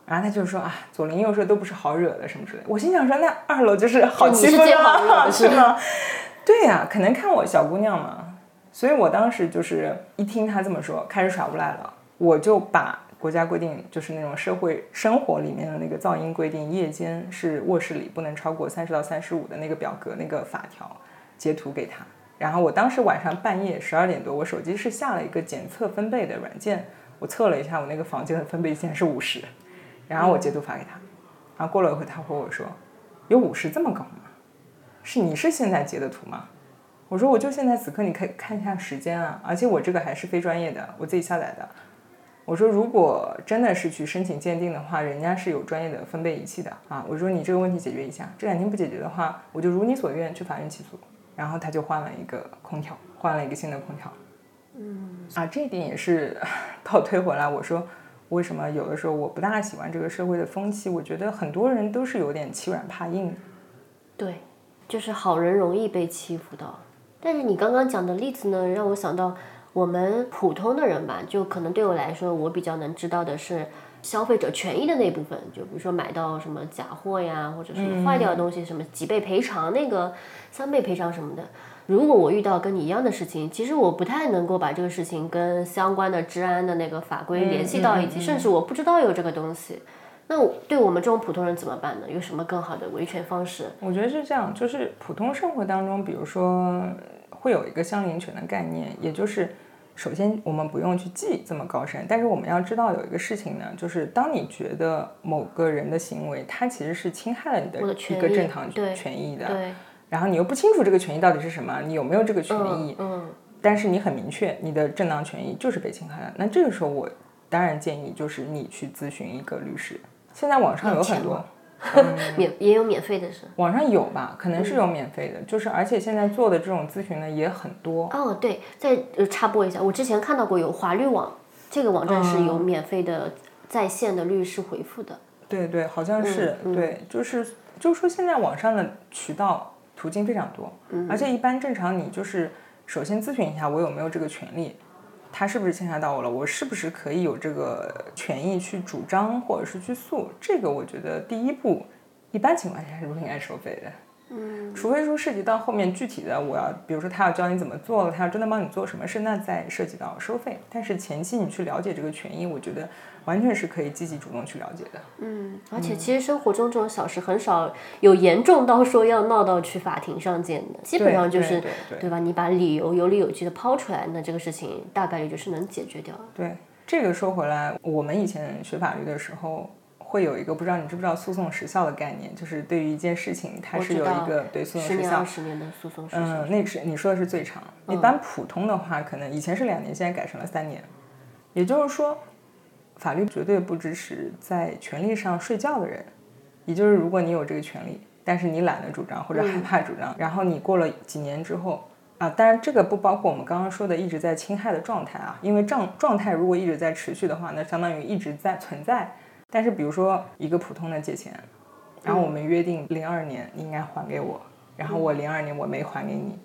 然后他就说啊，左邻右舍都不是好惹的什么之类的。我心想说那二楼就是好欺负就你是最好惹的是吗？对呀、可能看我小姑娘嘛，所以我当时就是一听他这么说，开始耍无赖了，我就把国家规定就是那种社会生活里面的那个噪音规定，夜间是卧室里不能超过三十到三十五的那个表格那个法条截图给他。然后我当时晚上半夜十二点多，我手机是下了一个检测分贝的软件，我测了一下我那个房间的分贝竟然是五十，然后我截图发给他，然后过了一会他回我说，有五十这么高吗？是你是现在截的图吗？我说我就现在此刻，你可以看一下时间啊，而且我这个还是非专业的，我自己下载的。我说如果真的是去申请鉴定的话，人家是有专业的分贝仪器的啊。我说你这个问题解决一下，这两天不解决的话，我就如你所愿去法院起诉。然后他就换了一个空调，换了一个新的空调。嗯啊，这一点也是倒推回来，我说为什么有的时候我不大喜欢这个社会的风气？我觉得很多人都是有点欺软怕硬的。对，就是好人容易被欺负到。但是你刚刚讲的例子呢，让我想到我们普通的人吧，就可能对我来说，我比较能知道的是消费者权益的那部分，就比如说买到什么假货呀，或者什么坏掉的东西，什么几倍赔偿，那个三倍赔偿什么的。如果我遇到跟你一样的事情，其实我不太能够把这个事情跟相关的治安的那个法规联系到一起，甚至我不知道有这个东西。那我对我们这种普通人怎么办呢？有什么更好的维权方式？我觉得是这样，就是普通生活当中，比如说会有一个相邻权的概念，也就是首先我们不用去记这么高深，但是我们要知道有一个事情呢，就是当你觉得某个人的行为，他其实是侵害了你的一个正当对权益的，对，然后你又不清楚这个权益到底是什么，你有没有这个权益，嗯，但是你很明确你的正当权益就是被侵害了，那这个时候我当然建议就是你去咨询一个律师。现在网上有很多。免也有免费的是。网上有吧，可能是有免费的，就是而且现在做的这种咨询呢也很多。哦，对，再呃插播一下，我之前看到过有华律网这个网站是有免费的在线的律师回复的。对对，好像是、对，就是就是说现在网上的渠道途径非常多，而且一般正常你就是首先咨询一下我有没有这个权利，他是不是侵害到我了，我是不是可以有这个权益去主张或者是去诉，这个我觉得第一步一般情况下是不应该收费的。嗯，除非说涉及到后面具体的，我要比如说他要教你怎么做了，他要真的帮你做什么事，那再涉及到收费。但是前期你去了解这个权益，我觉得完全是可以积极主动去了解的。嗯，而且其实生活中这种小事很少有严重到说要闹到去法庭上见的，基本上就是对对对吧？你把理由有理有据的抛出来，那这个事情大概率就是能解决掉。对，这个说回来，我们以前学法律的时候，会有一个不知道你知不知道诉讼时效的概念，就是对于一件事情，它是有一个对诉讼时效二。十年的诉讼时效。嗯，那是你说的是最长。一般普通的话，可能以前是两年，现在改成了三年。也就是说，法律绝对不支持在权利上睡觉的人。也就是如果你有这个权利，但是你懒得主张或者害怕主张，然后你过了几年之后啊，当然这个不包括我们刚刚说的一直在侵害的状态啊，因为状状态如果一直在持续的话，那相当于一直在存在。但是比如说一个普通的借钱，然后我们约定零二年你应该还给我，然后我零二年我没还给你，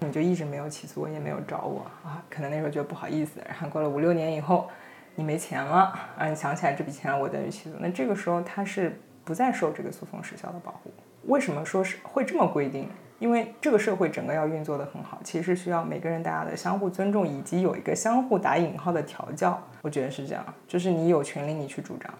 你就一直没有起诉我，也没有找我啊，可能那时候觉得不好意思，然后过了五六年以后，你没钱了啊，你想起来这笔钱我等于起诉，那这个时候他是不再受这个诉讼时效的保护。为什么说是会这么规定？因为这个社会整个要运作的很好，其实需要每个人大家的相互尊重，以及有一个相互打引号的调教。我觉得是这样，就是你有权利你去主张。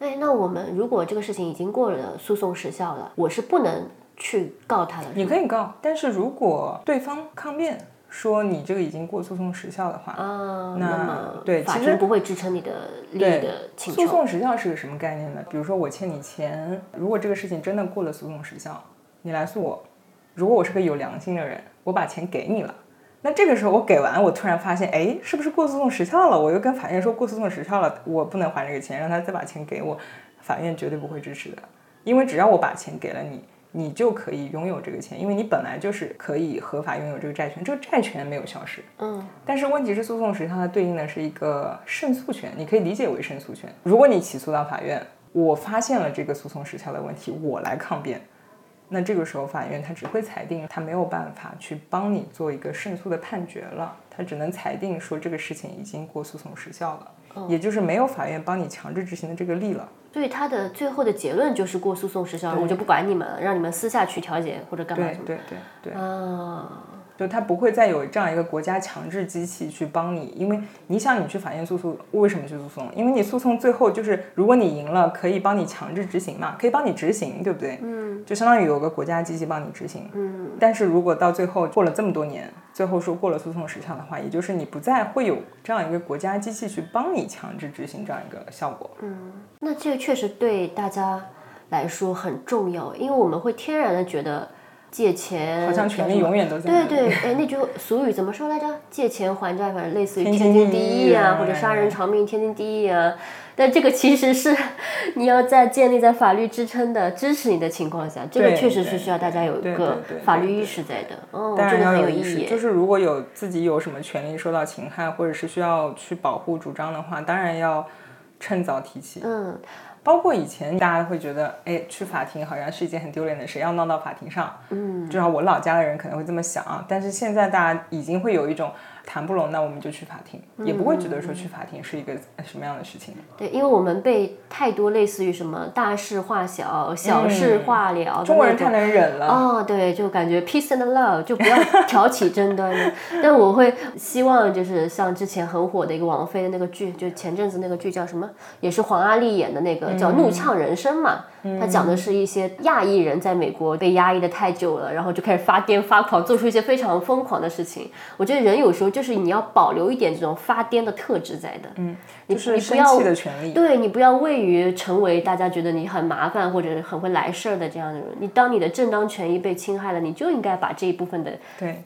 哎，那我们如果这个事情已经过了诉讼时效了，我是不能去告他的。你可以告，但是如果对方抗辩说你这个已经过诉讼时效的话，啊，那那么对其实法庭不会支撑你的利益的请诉。讼时效是个什么概念呢？比如说我欠你钱，如果这个事情真的过了诉讼时效，你来诉我，如果我是个有良心的人，我把钱给你了。那这个时候我给完，我突然发现，哎，是不是过诉讼时效了？我又跟法院说过诉讼时效了，我不能还这个钱，让他再把钱给我，法院绝对不会支持的，因为只要我把钱给了你，你就可以拥有这个钱，因为你本来就是可以合法拥有这个债权，这个债权没有消失。嗯，但是问题是，诉讼时效它对应的是一个胜诉权，你可以理解为胜诉权。如果你起诉到法院，我发现了这个诉讼时效的问题，我来抗辩，那这个时候法院他只会裁定，他没有办法去帮你做一个胜诉的判决了，他只能裁定说这个事情已经过诉讼时效了，也就是没有法院帮你强制执行的这个力了。所以他的最后的结论就是过诉讼时效了，我就不管你们了，让你们私下去调解或者干嘛什么。对对对对。啊，就它不会再有这样一个国家强制机器去帮你，因为你想你去法院诉讼，为什么去诉讼？因为你诉讼最后就是，如果你赢了，可以帮你强制执行嘛，可以帮你执行，对不对？嗯，就相当于有个国家机器帮你执行。嗯，但是如果到最后过了这么多年，最后说过了诉讼时效的话，也就是你不再会有这样一个国家机器去帮你强制执行这样一个效果。嗯那这个确实对大家来说很重要，因为我们会天然的觉得借钱好像权利永远都在对对，哎，那句俗语怎么说来着？借钱还债，反正类似于天天经地义义啊，啊或者杀人偿命，天经地义啊。但这个其实是你要在建立在法律支撑的支持你的情况下，这个确实是需要大家有一个法律意识在的。哦，当然这个很要有意识，有意义。就是如果有自己有什么权利受到侵害，或者是需要去保护主张的话，当然要趁早提起。嗯，包括以前大家会觉得，哎，去法庭好像是一件很丢脸的事，要闹到法庭上。嗯，至少我老家的人可能会这么想啊。但是现在大家已经会有一种谈不拢，那我们就去法庭，也不会觉得说去法庭是一个什么样的事情。对，因为我们被太多类似于什么大事化小、小事化了嗯中国人太能忍了。哦，对，就感觉 peace and love，就不要挑起争端了。但我会希望，就是像之前很火的一个王菲的那个剧，就前阵子那个剧叫什么，也是黄阿丽演的那个叫《怒呛人生》嘛。它讲的是一些亚裔人在美国被压抑的太久了，然后就开始发癫发狂，做出一些非常疯狂的事情。我觉得人有时候就是你要保留一点这种发癫的特质在的。嗯，你就是生你不要气的权利。对你不要位于成为大家觉得你很麻烦或者很会来事儿的这样的人。你当你的正当权益被侵害了，你就应该把这一部分的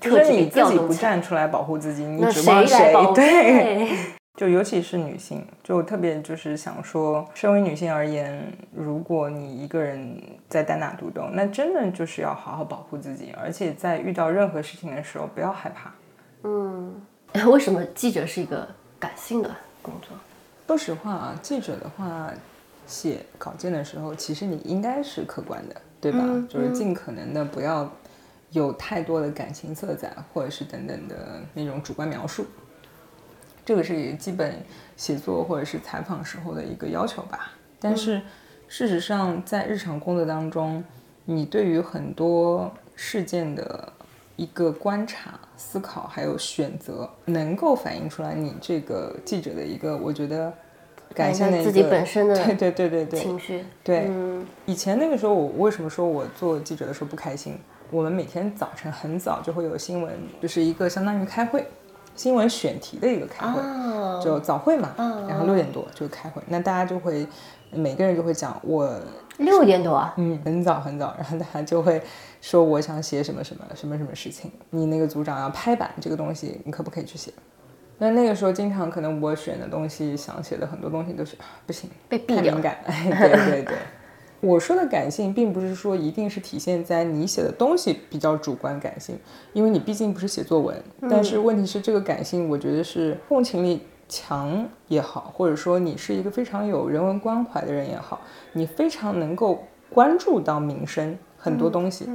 特质给是你自己不调动起来。站出来保护自己，你那指望来保护？对。对就尤其是女性，就特别就是想说，身为女性而言，如果你一个人在单打独斗，那真的就是要好好保护自己，而且在遇到任何事情的时候，不要害怕。嗯 为什么记者是一个感性的工作？说实话啊，记者的话，写稿件的时候，其实你应该是客观的，对吧？就是尽可能的不要有太多的感情色彩，或者是等等的那种主观描述。这个是基本写作或者是采访时候的一个要求吧。但是事实上，在日常工作当中，你对于很多事件的一个观察、思考还有选择，能够反映出来你这个记者的一个，我觉得感性的自己本身的 对对对对对情绪，对。嗯以前那个时候，我为什么说我做记者的时候不开心？我们每天早晨很早就会有新闻，就是一个相当于开会，新闻选题的一个开会，啊，就早会嘛。嗯然后六点多就开会，那大家就会每个人就会讲我六点多啊，嗯，很早很早，然后大家就会说我想写什么什么什么什么事情，你那个组长要拍板这个东西，你可不可以去写？那那个时候经常可能我选的东西，想写的很多东西都是啊不行，被毙掉对对 对。我说的感性，并不是说一定是体现在你写的东西比较主观感性，因为你毕竟不是写作文。但是问题是，这个感性，我觉得是共情力强也好，或者说你是一个非常有人文关怀的人也好，你非常能够关注到民生很多东西，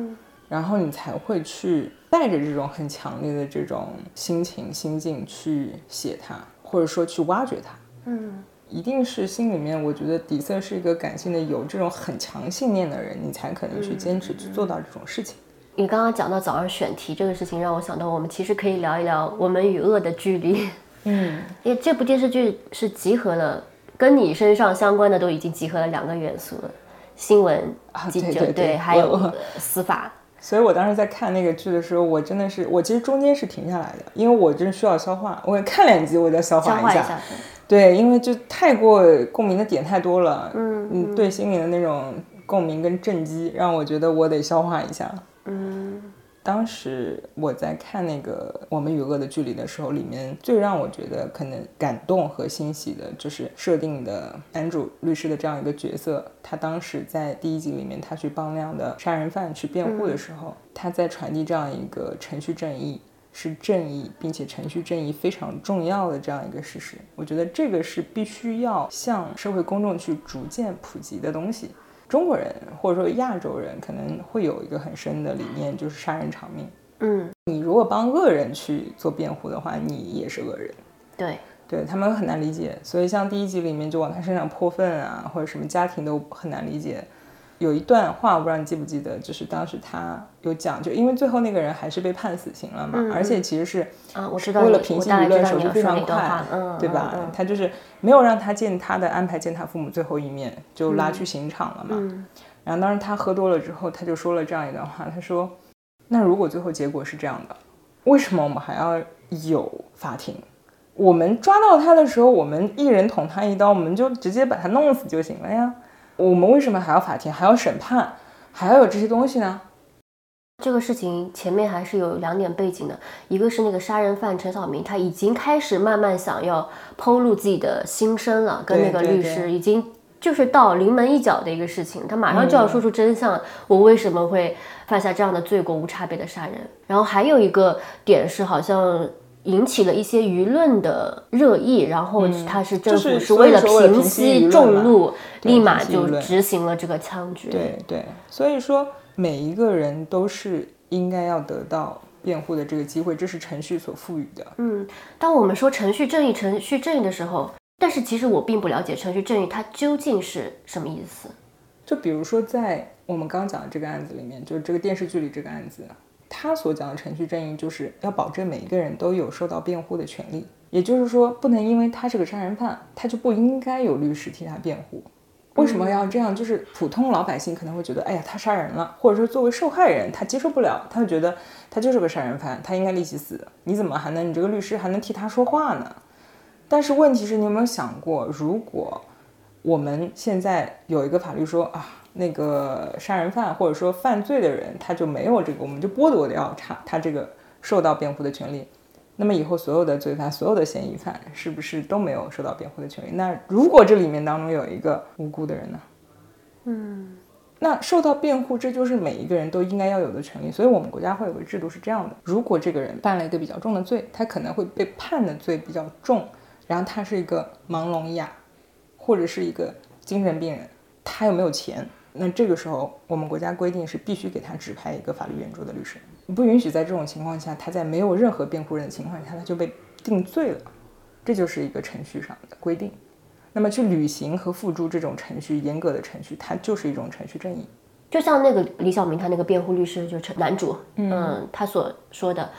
然后你才会去带着这种很强烈的这种心情心境去写它，或者说去挖掘它。嗯，一定是心里面，我觉得底色是一个感性的，有这种很强信念的人，你才可能去坚持去做到这种事情。你刚刚讲到早上选题这个事情，让我想到我们其实可以聊一聊我们与恶的距离。嗯，因为这部电视剧是集合了跟你身上相关的都已经集合了两个元素了，新闻啊记者对对对还有呃司法。所以我当时在看那个剧的时候，我真的是，我其实中间是停下来的，因为我真需要消化，我看两集我就要消消化一下。化一下，对，因为就太过共鸣的点太多了，嗯嗯，对心里的那种共鸣跟震击，让我觉得我得消化一下。嗯，当时我在看那个《我们与恶的距离》的时候，里面最让我觉得可能感动和欣喜的，就是设定的男主律师的这样一个角色。他当时在第一集里面，他去帮那样的杀人犯去辩护的时候，他在传递这样一个程序正义。是正义，并且程序正义非常重要的这样一个事实，我觉得这个是必须要向社会公众去逐渐普及的东西。中国人或者说亚洲人可能会有一个很深的理念，就是杀人偿命。嗯，你如果帮恶人去做辩护的话，你也是恶人，对，对他们很难理解。所以像第一集里面就往他身上泼粪啊，或者什么家庭都很难理解。有一段话我不知道你记不记得，就是当时他有讲，就因为最后那个人还是被判死刑了嘛，嗯而且其实是啊，我知道为了平息舆论，知道你要说手续非常快嗯，对吧？嗯他就是没有让他见他的安排见他父母最后一面，就拉去刑场了嘛。嗯然后当时他喝多了之后，他就说了这样一段话，他说：“那如果最后结果是这样的，为什么我们还要有法庭？我们抓到他的时候，我们一人捅他一刀，我们就直接把他弄死就行了呀。我们为什么还要法庭，还要审判，还要有这些东西呢？这个事情前面还是有两点背景的，一个是那个杀人犯陈小明，他已经开始慢慢想要剖露自己的心声了，跟那个律师已经就是到临门一脚的一个事情，他马上就要嗯说出真相，我为什么会犯下这样的罪过，无差别的杀人。然后还有一个点是好像。引起了一些舆论的热议，然后他是政府是为了平平息众怒，立马就执行了这个枪决。对对，所以说每一个人都是应该要得到辩护的这个机会，这是程序所赋予的。嗯，当我们说程序正义、程序正义的时候，但是其实我并不了解程序正义它究竟是什么意思。就比如说，在我们刚讲的这个案子里面，就是这个电视剧里这个案子，他所讲的程序正义，就是要保证每一个人都有受到辩护的权利。也就是说，不能因为他是个杀人犯，他就不应该有律师替他辩护。为什么要这样？就是普通老百姓可能会觉得，哎呀，他杀人了，或者说作为受害人，他接受不了，他会觉得他就是个杀人犯，他应该立即死。你怎么还能，你这个律师还能替他说话呢？但是问题是你有没有想过，如果我们现在有一个法律说啊，那个杀人犯或者说犯罪的人，他就没有这个，我们就剥夺掉他他这个受到辩护的权利。那么以后所有的罪犯、所有的嫌疑犯，是不是都没有受到辩护的权利？那如果这里面当中有一个无辜的人呢？嗯，那受到辩护，这就是每一个人都应该要有的权利。所以我们国家会有个制度是这样的：如果这个人犯了一个比较重的罪，他可能会被判的罪比较重，然后他是一个盲聋哑，或者是一个精神病人，他又没有钱，那这个时候我们国家规定是必须给他指派一个法律援助的律师，不允许在这种情况下，他在没有任何辩护人的情况下，他就被定罪了，这就是一个程序上的规定。那么去履行和付诸这种程序严格的程序，它就是一种程序正义。就像那个李小明他那个辩护律师，就是男主，嗯，他所说的，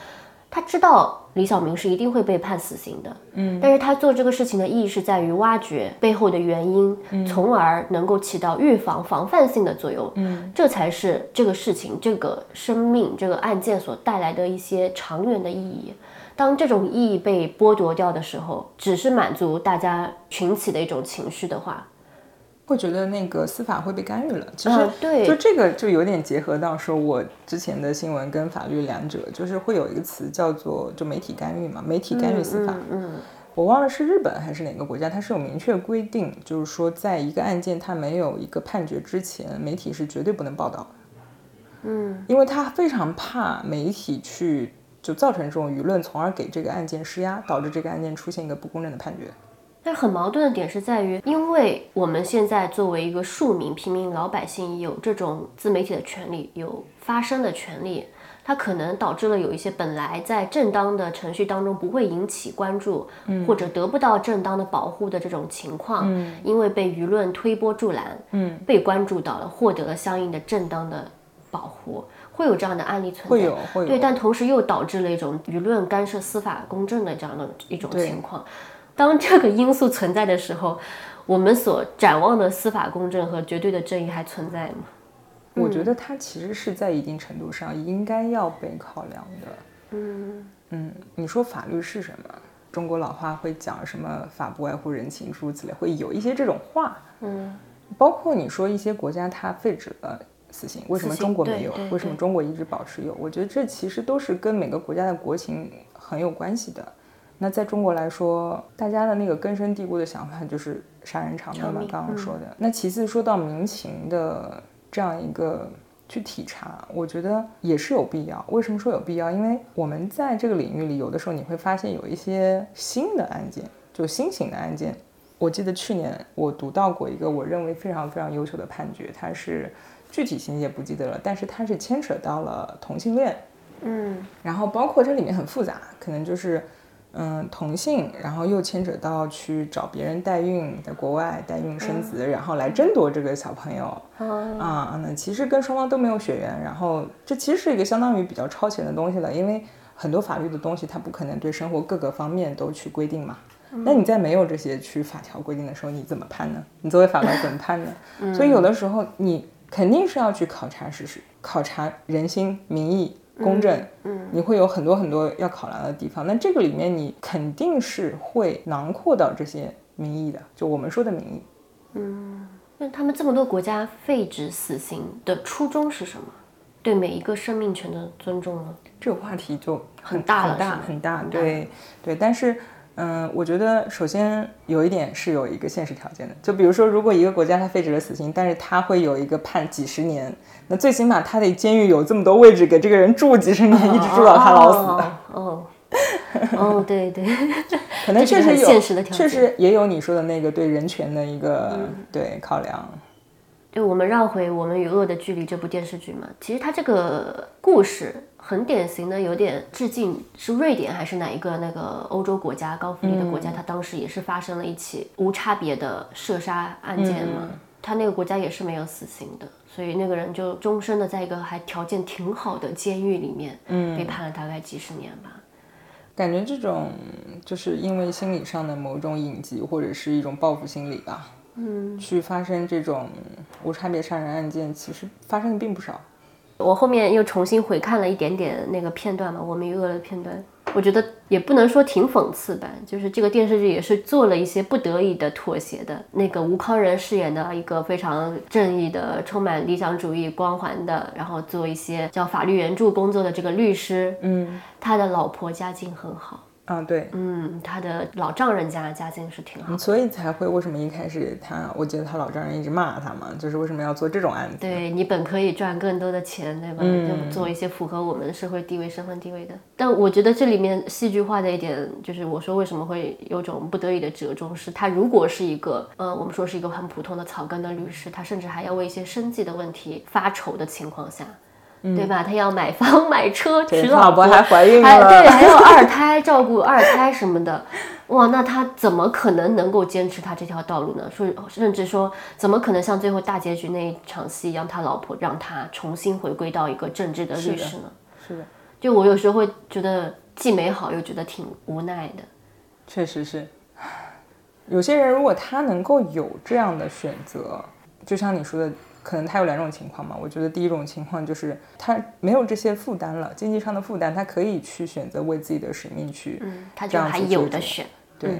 他知道李小明是一定会被判死刑的，嗯，但是他做这个事情的意义是在于挖掘背后的原因，从而能够起到预防、防范性的作用，嗯，这才是这个事情、这个生命、这个案件所带来的一些长远的意义。当这种意义被剥夺掉的时候，只是满足大家群起的一种情绪的话，会觉得那个司法会被干预了。其实啊对就这个就有点结合到说我之前的新闻跟法律两者，就是会有一个词叫做就媒体干预嘛，媒体干预司法。嗯我忘了是日本还是哪个国家，它是有明确规定，就是说在一个案件它没有一个判决之前，媒体是绝对不能报道的。嗯，因为他非常怕媒体去就造成这种舆论，从而给这个案件施压，导致这个案件出现一个不公正的判决。但是很矛盾的点是在于，因为我们现在作为一个庶民、平民老百姓，有这种自媒体的权利，有发声的权利，它可能导致了有一些本来在正当的程序当中不会引起关注，或者得不到正当的保护的这种情况，因为被舆论推波助澜，嗯，被关注到了，获得了相应的正当的保护。会有这样的案例存在，会有会有对，但同时又导致了一种舆论干涉司法公正的这样的一种情况。当这个因素存在的时候，我们所展望的司法公正和绝对的正义还存在吗？我觉得它其实是在一定程度上应该要被考量的。嗯嗯，你说法律是什么？中国老话会讲什么“法不外乎人情”诸如此类，会有一些这种话。嗯，包括你说一些国家它废止了死刑，为什么中国没有？为什么中国一直保持有？我觉得这其实都是跟每个国家的国情很有关系的。那在中国来说，大家的那个根深蒂固的想法就是杀人偿命嘛，刚刚说的。那其次说到民情的这样一个去体察，我觉得也是有必要。为什么说有必要？因为我们在这个领域里，有的时候你会发现有一些新的案件，就新型的案件。我记得去年我读到过一个我认为非常非常优秀的判决，它是具体情节不记得了，但是它是牵扯到了同性恋，嗯然后包括这里面很复杂，可能就是，嗯，同性，然后又牵扯到去找别人代孕，在国外代孕生子，然后来争夺这个小朋友，啊，那其实跟双方都没有血缘，然后这其实是一个相当于比较超前的东西了，因为很多法律的东西它不可能对生活各个方面都去规定嘛。那你在没有这些去法条规定的时候，你怎么判呢？你作为法官怎么判呢？所以有的时候你肯定是要去考察事实，考察人心、民意、公正，嗯，你会有很多很多要考量的地方。那这个里面你肯定是会囊括到这些民意的，就我们说的民意。嗯那他们这么多国家废止死刑的初衷是什么？对每一个生命权的尊重呢？这个话题就很很大很大，很大对对。但是，嗯，我觉得首先有一点是有一个现实条件的，就比如说，如果一个国家它废止了死刑，但是它会有一个判几十年，那最起码他得监狱有这么多位置给这个人住几十年，一直住到他老死。哦哦哦，对对，可能确实有，现实的条件嗯确实也有你说的那个对人权的一个、对考量。对，我们绕回《我们与恶的距离》这部电视剧嘛，其实它这个故事很典型的，有点致敬是瑞典还是哪一个那个欧洲国家高福利的国家，它当时也是发生了一起无差别的射杀案件嘛，他那个国家也是没有死刑的，所以那个人就终身的在一个还条件挺好的监狱里面，嗯，被判了大概几十年吧。感觉这种就是因为心理上的某种隐疾或者是一种报复心理吧，嗯，去发生这种无差别杀人案件，其实发生的并不少。我后面又重新回看了一点点那个片段嘛，《我们与恶的片段，我觉得也不能说挺讽刺吧，就是这个电视剧也是做了一些不得已的妥协的。那个吴康仁饰演的一个非常正义的、充满理想主义光环的，然后做一些叫法律援助工作的这个律师，嗯，他的老婆家境很好，啊，对，嗯，他的老丈人家家境是挺好。所以才会为什么一开始他，我记得他老丈人一直骂他嘛，就是为什么要做这种案子？对你本可以赚更多的钱，对吧？就做一些符合我们社会地位、身份地位的。但我觉得这里面戏剧化的一点，就是我说为什么会有种不得已的折中，是他如果是一个，呃，我们说是一个很普通的草根的律师，他甚至还要为一些生计的问题发愁的情况下。对吧？他要买房、买车、娶老婆婆，还怀孕还了对，还要 二胎，照顾二胎什么的。哇，那他怎么可能能够坚持他这条道路呢？说甚至说，怎么可能像最后大结局那一场戏一样，他老婆让他重新回归到一个正直的律师呢？是的，就我有时候会觉得既美好又觉得挺无奈的。确实是。有些人如果他能够有这样的选择，就像你说的，可能他有两种情况嘛。我觉得第一种情况就是他没有这些负担了，经济上的负担，他可以去选择为自己的使命去，嗯，他这样就还有的选，对。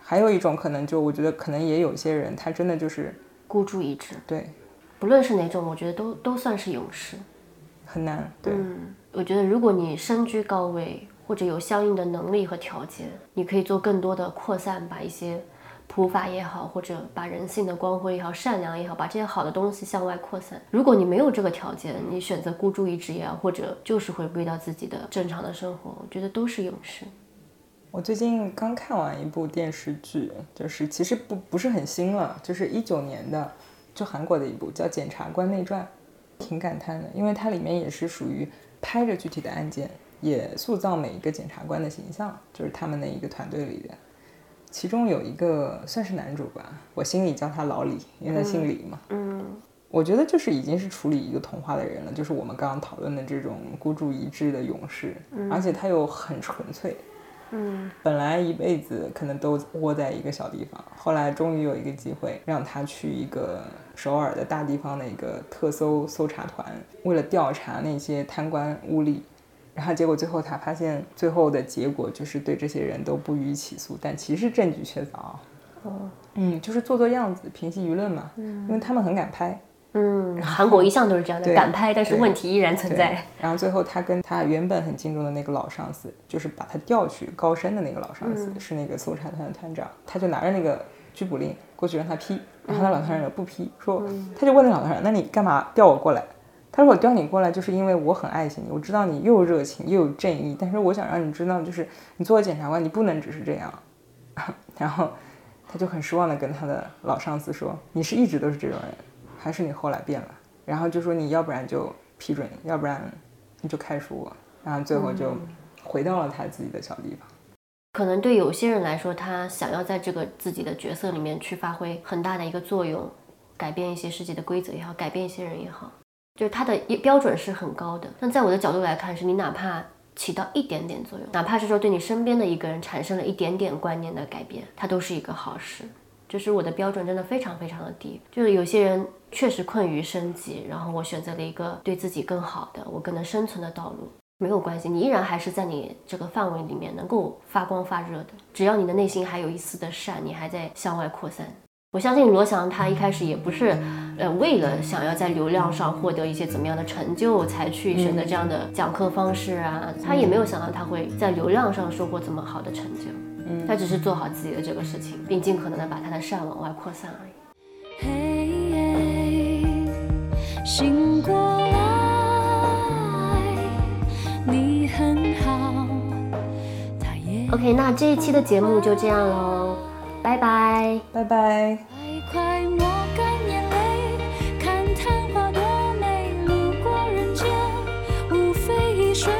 还有一种可能就我觉得可能也有一些人，他真的就是孤注一掷。对不论是哪种，我觉得都都算是勇士。很难，对。我觉得如果你身居高位，或者有相应的能力和条件，你可以做更多的扩散，把一些普法也好，或者把人性的光辉也好、善良也好，把这些好的东西向外扩散。如果你没有这个条件，你选择孤注一掷也好，或者就是回归到自己的正常的生活，我觉得都是勇士。我最近刚看完一部电视剧，就是其实不不是很新了，就是一九年的，就韩国的一部叫《检察官内传》，挺感叹的，因为它里面也是属于拍着具体的案件，也塑造每一个检察官的形象，就是他们那一个团队里的。其中有一个算是男主吧，我心里叫他老李，因为他姓李嘛。嗯。我觉得就是已经是处理一个童话的人了，就是我们刚刚讨论的这种孤注一掷的勇士，而且他又很纯粹。嗯，本来一辈子可能都窝在一个小地方，后来终于有一个机会让他去一个首尔的大地方的一个特搜搜查团，为了调查那些贪官污吏，然后结果最后他发现最后的结果就是对这些人都不予起诉，但其实证据确凿。哦，嗯，就是做做样子，平息舆论嘛。嗯，因为他们很敢拍。嗯，韩国一向都是这样的，敢拍，但是问题依然存在。，然后最后他跟他原本很敬重的那个老上司，就是把他调去高升的那个老上司，是那个搜查团的团长，他就拿着那个拘捕令过去让他批，然后那老团长也不批，说他就问那老团长，那你干嘛调我过来？他说我调你过来就是因为我很爱惜你，我知道你又热情又有正义，但是我想让你知道，就是你作为检察官，你不能只是这样。然后他就很失望的跟他的老上司说：“你是一直都是这种人，还是你后来变了？”然后就说：“你要不然就批准，要不然你就开除我。”然后最后就回到了他自己的小地方。可能对有些人来说，他想要在这个自己的角色里面去发挥很大的一个作用，改变一些世界的规则也好，改变一些人也好，就是它的一标准是很高的。但在我的角度来看，是你哪怕起到一点点作用，哪怕是说对你身边的一个人产生了一点点观念的改变，它都是一个好事。就是我的标准真的非常非常的低，就是有些人确实困于生计，然后我选择了一个对自己更好的、我更能生存的道路，没有关系，你依然还是在你这个范围里面能够发光发热的。只要你的内心还有一丝的善，你还在向外扩散。我相信罗翔他一开始也不是，呃，为了想要在流量上获得一些怎么样的成就才去选择这样的讲课方式啊，他也没有想到他会在流量上收获这么好的成就。嗯，他只是做好自己的这个事情，并尽可能的把他的善往外扩散而已。嘿，醒过来，你很好，他也 OK，那这一期的节目就这样喽，拜拜。拜拜。快快抹干眼泪，看昙花多美，路过人间，无非一瞬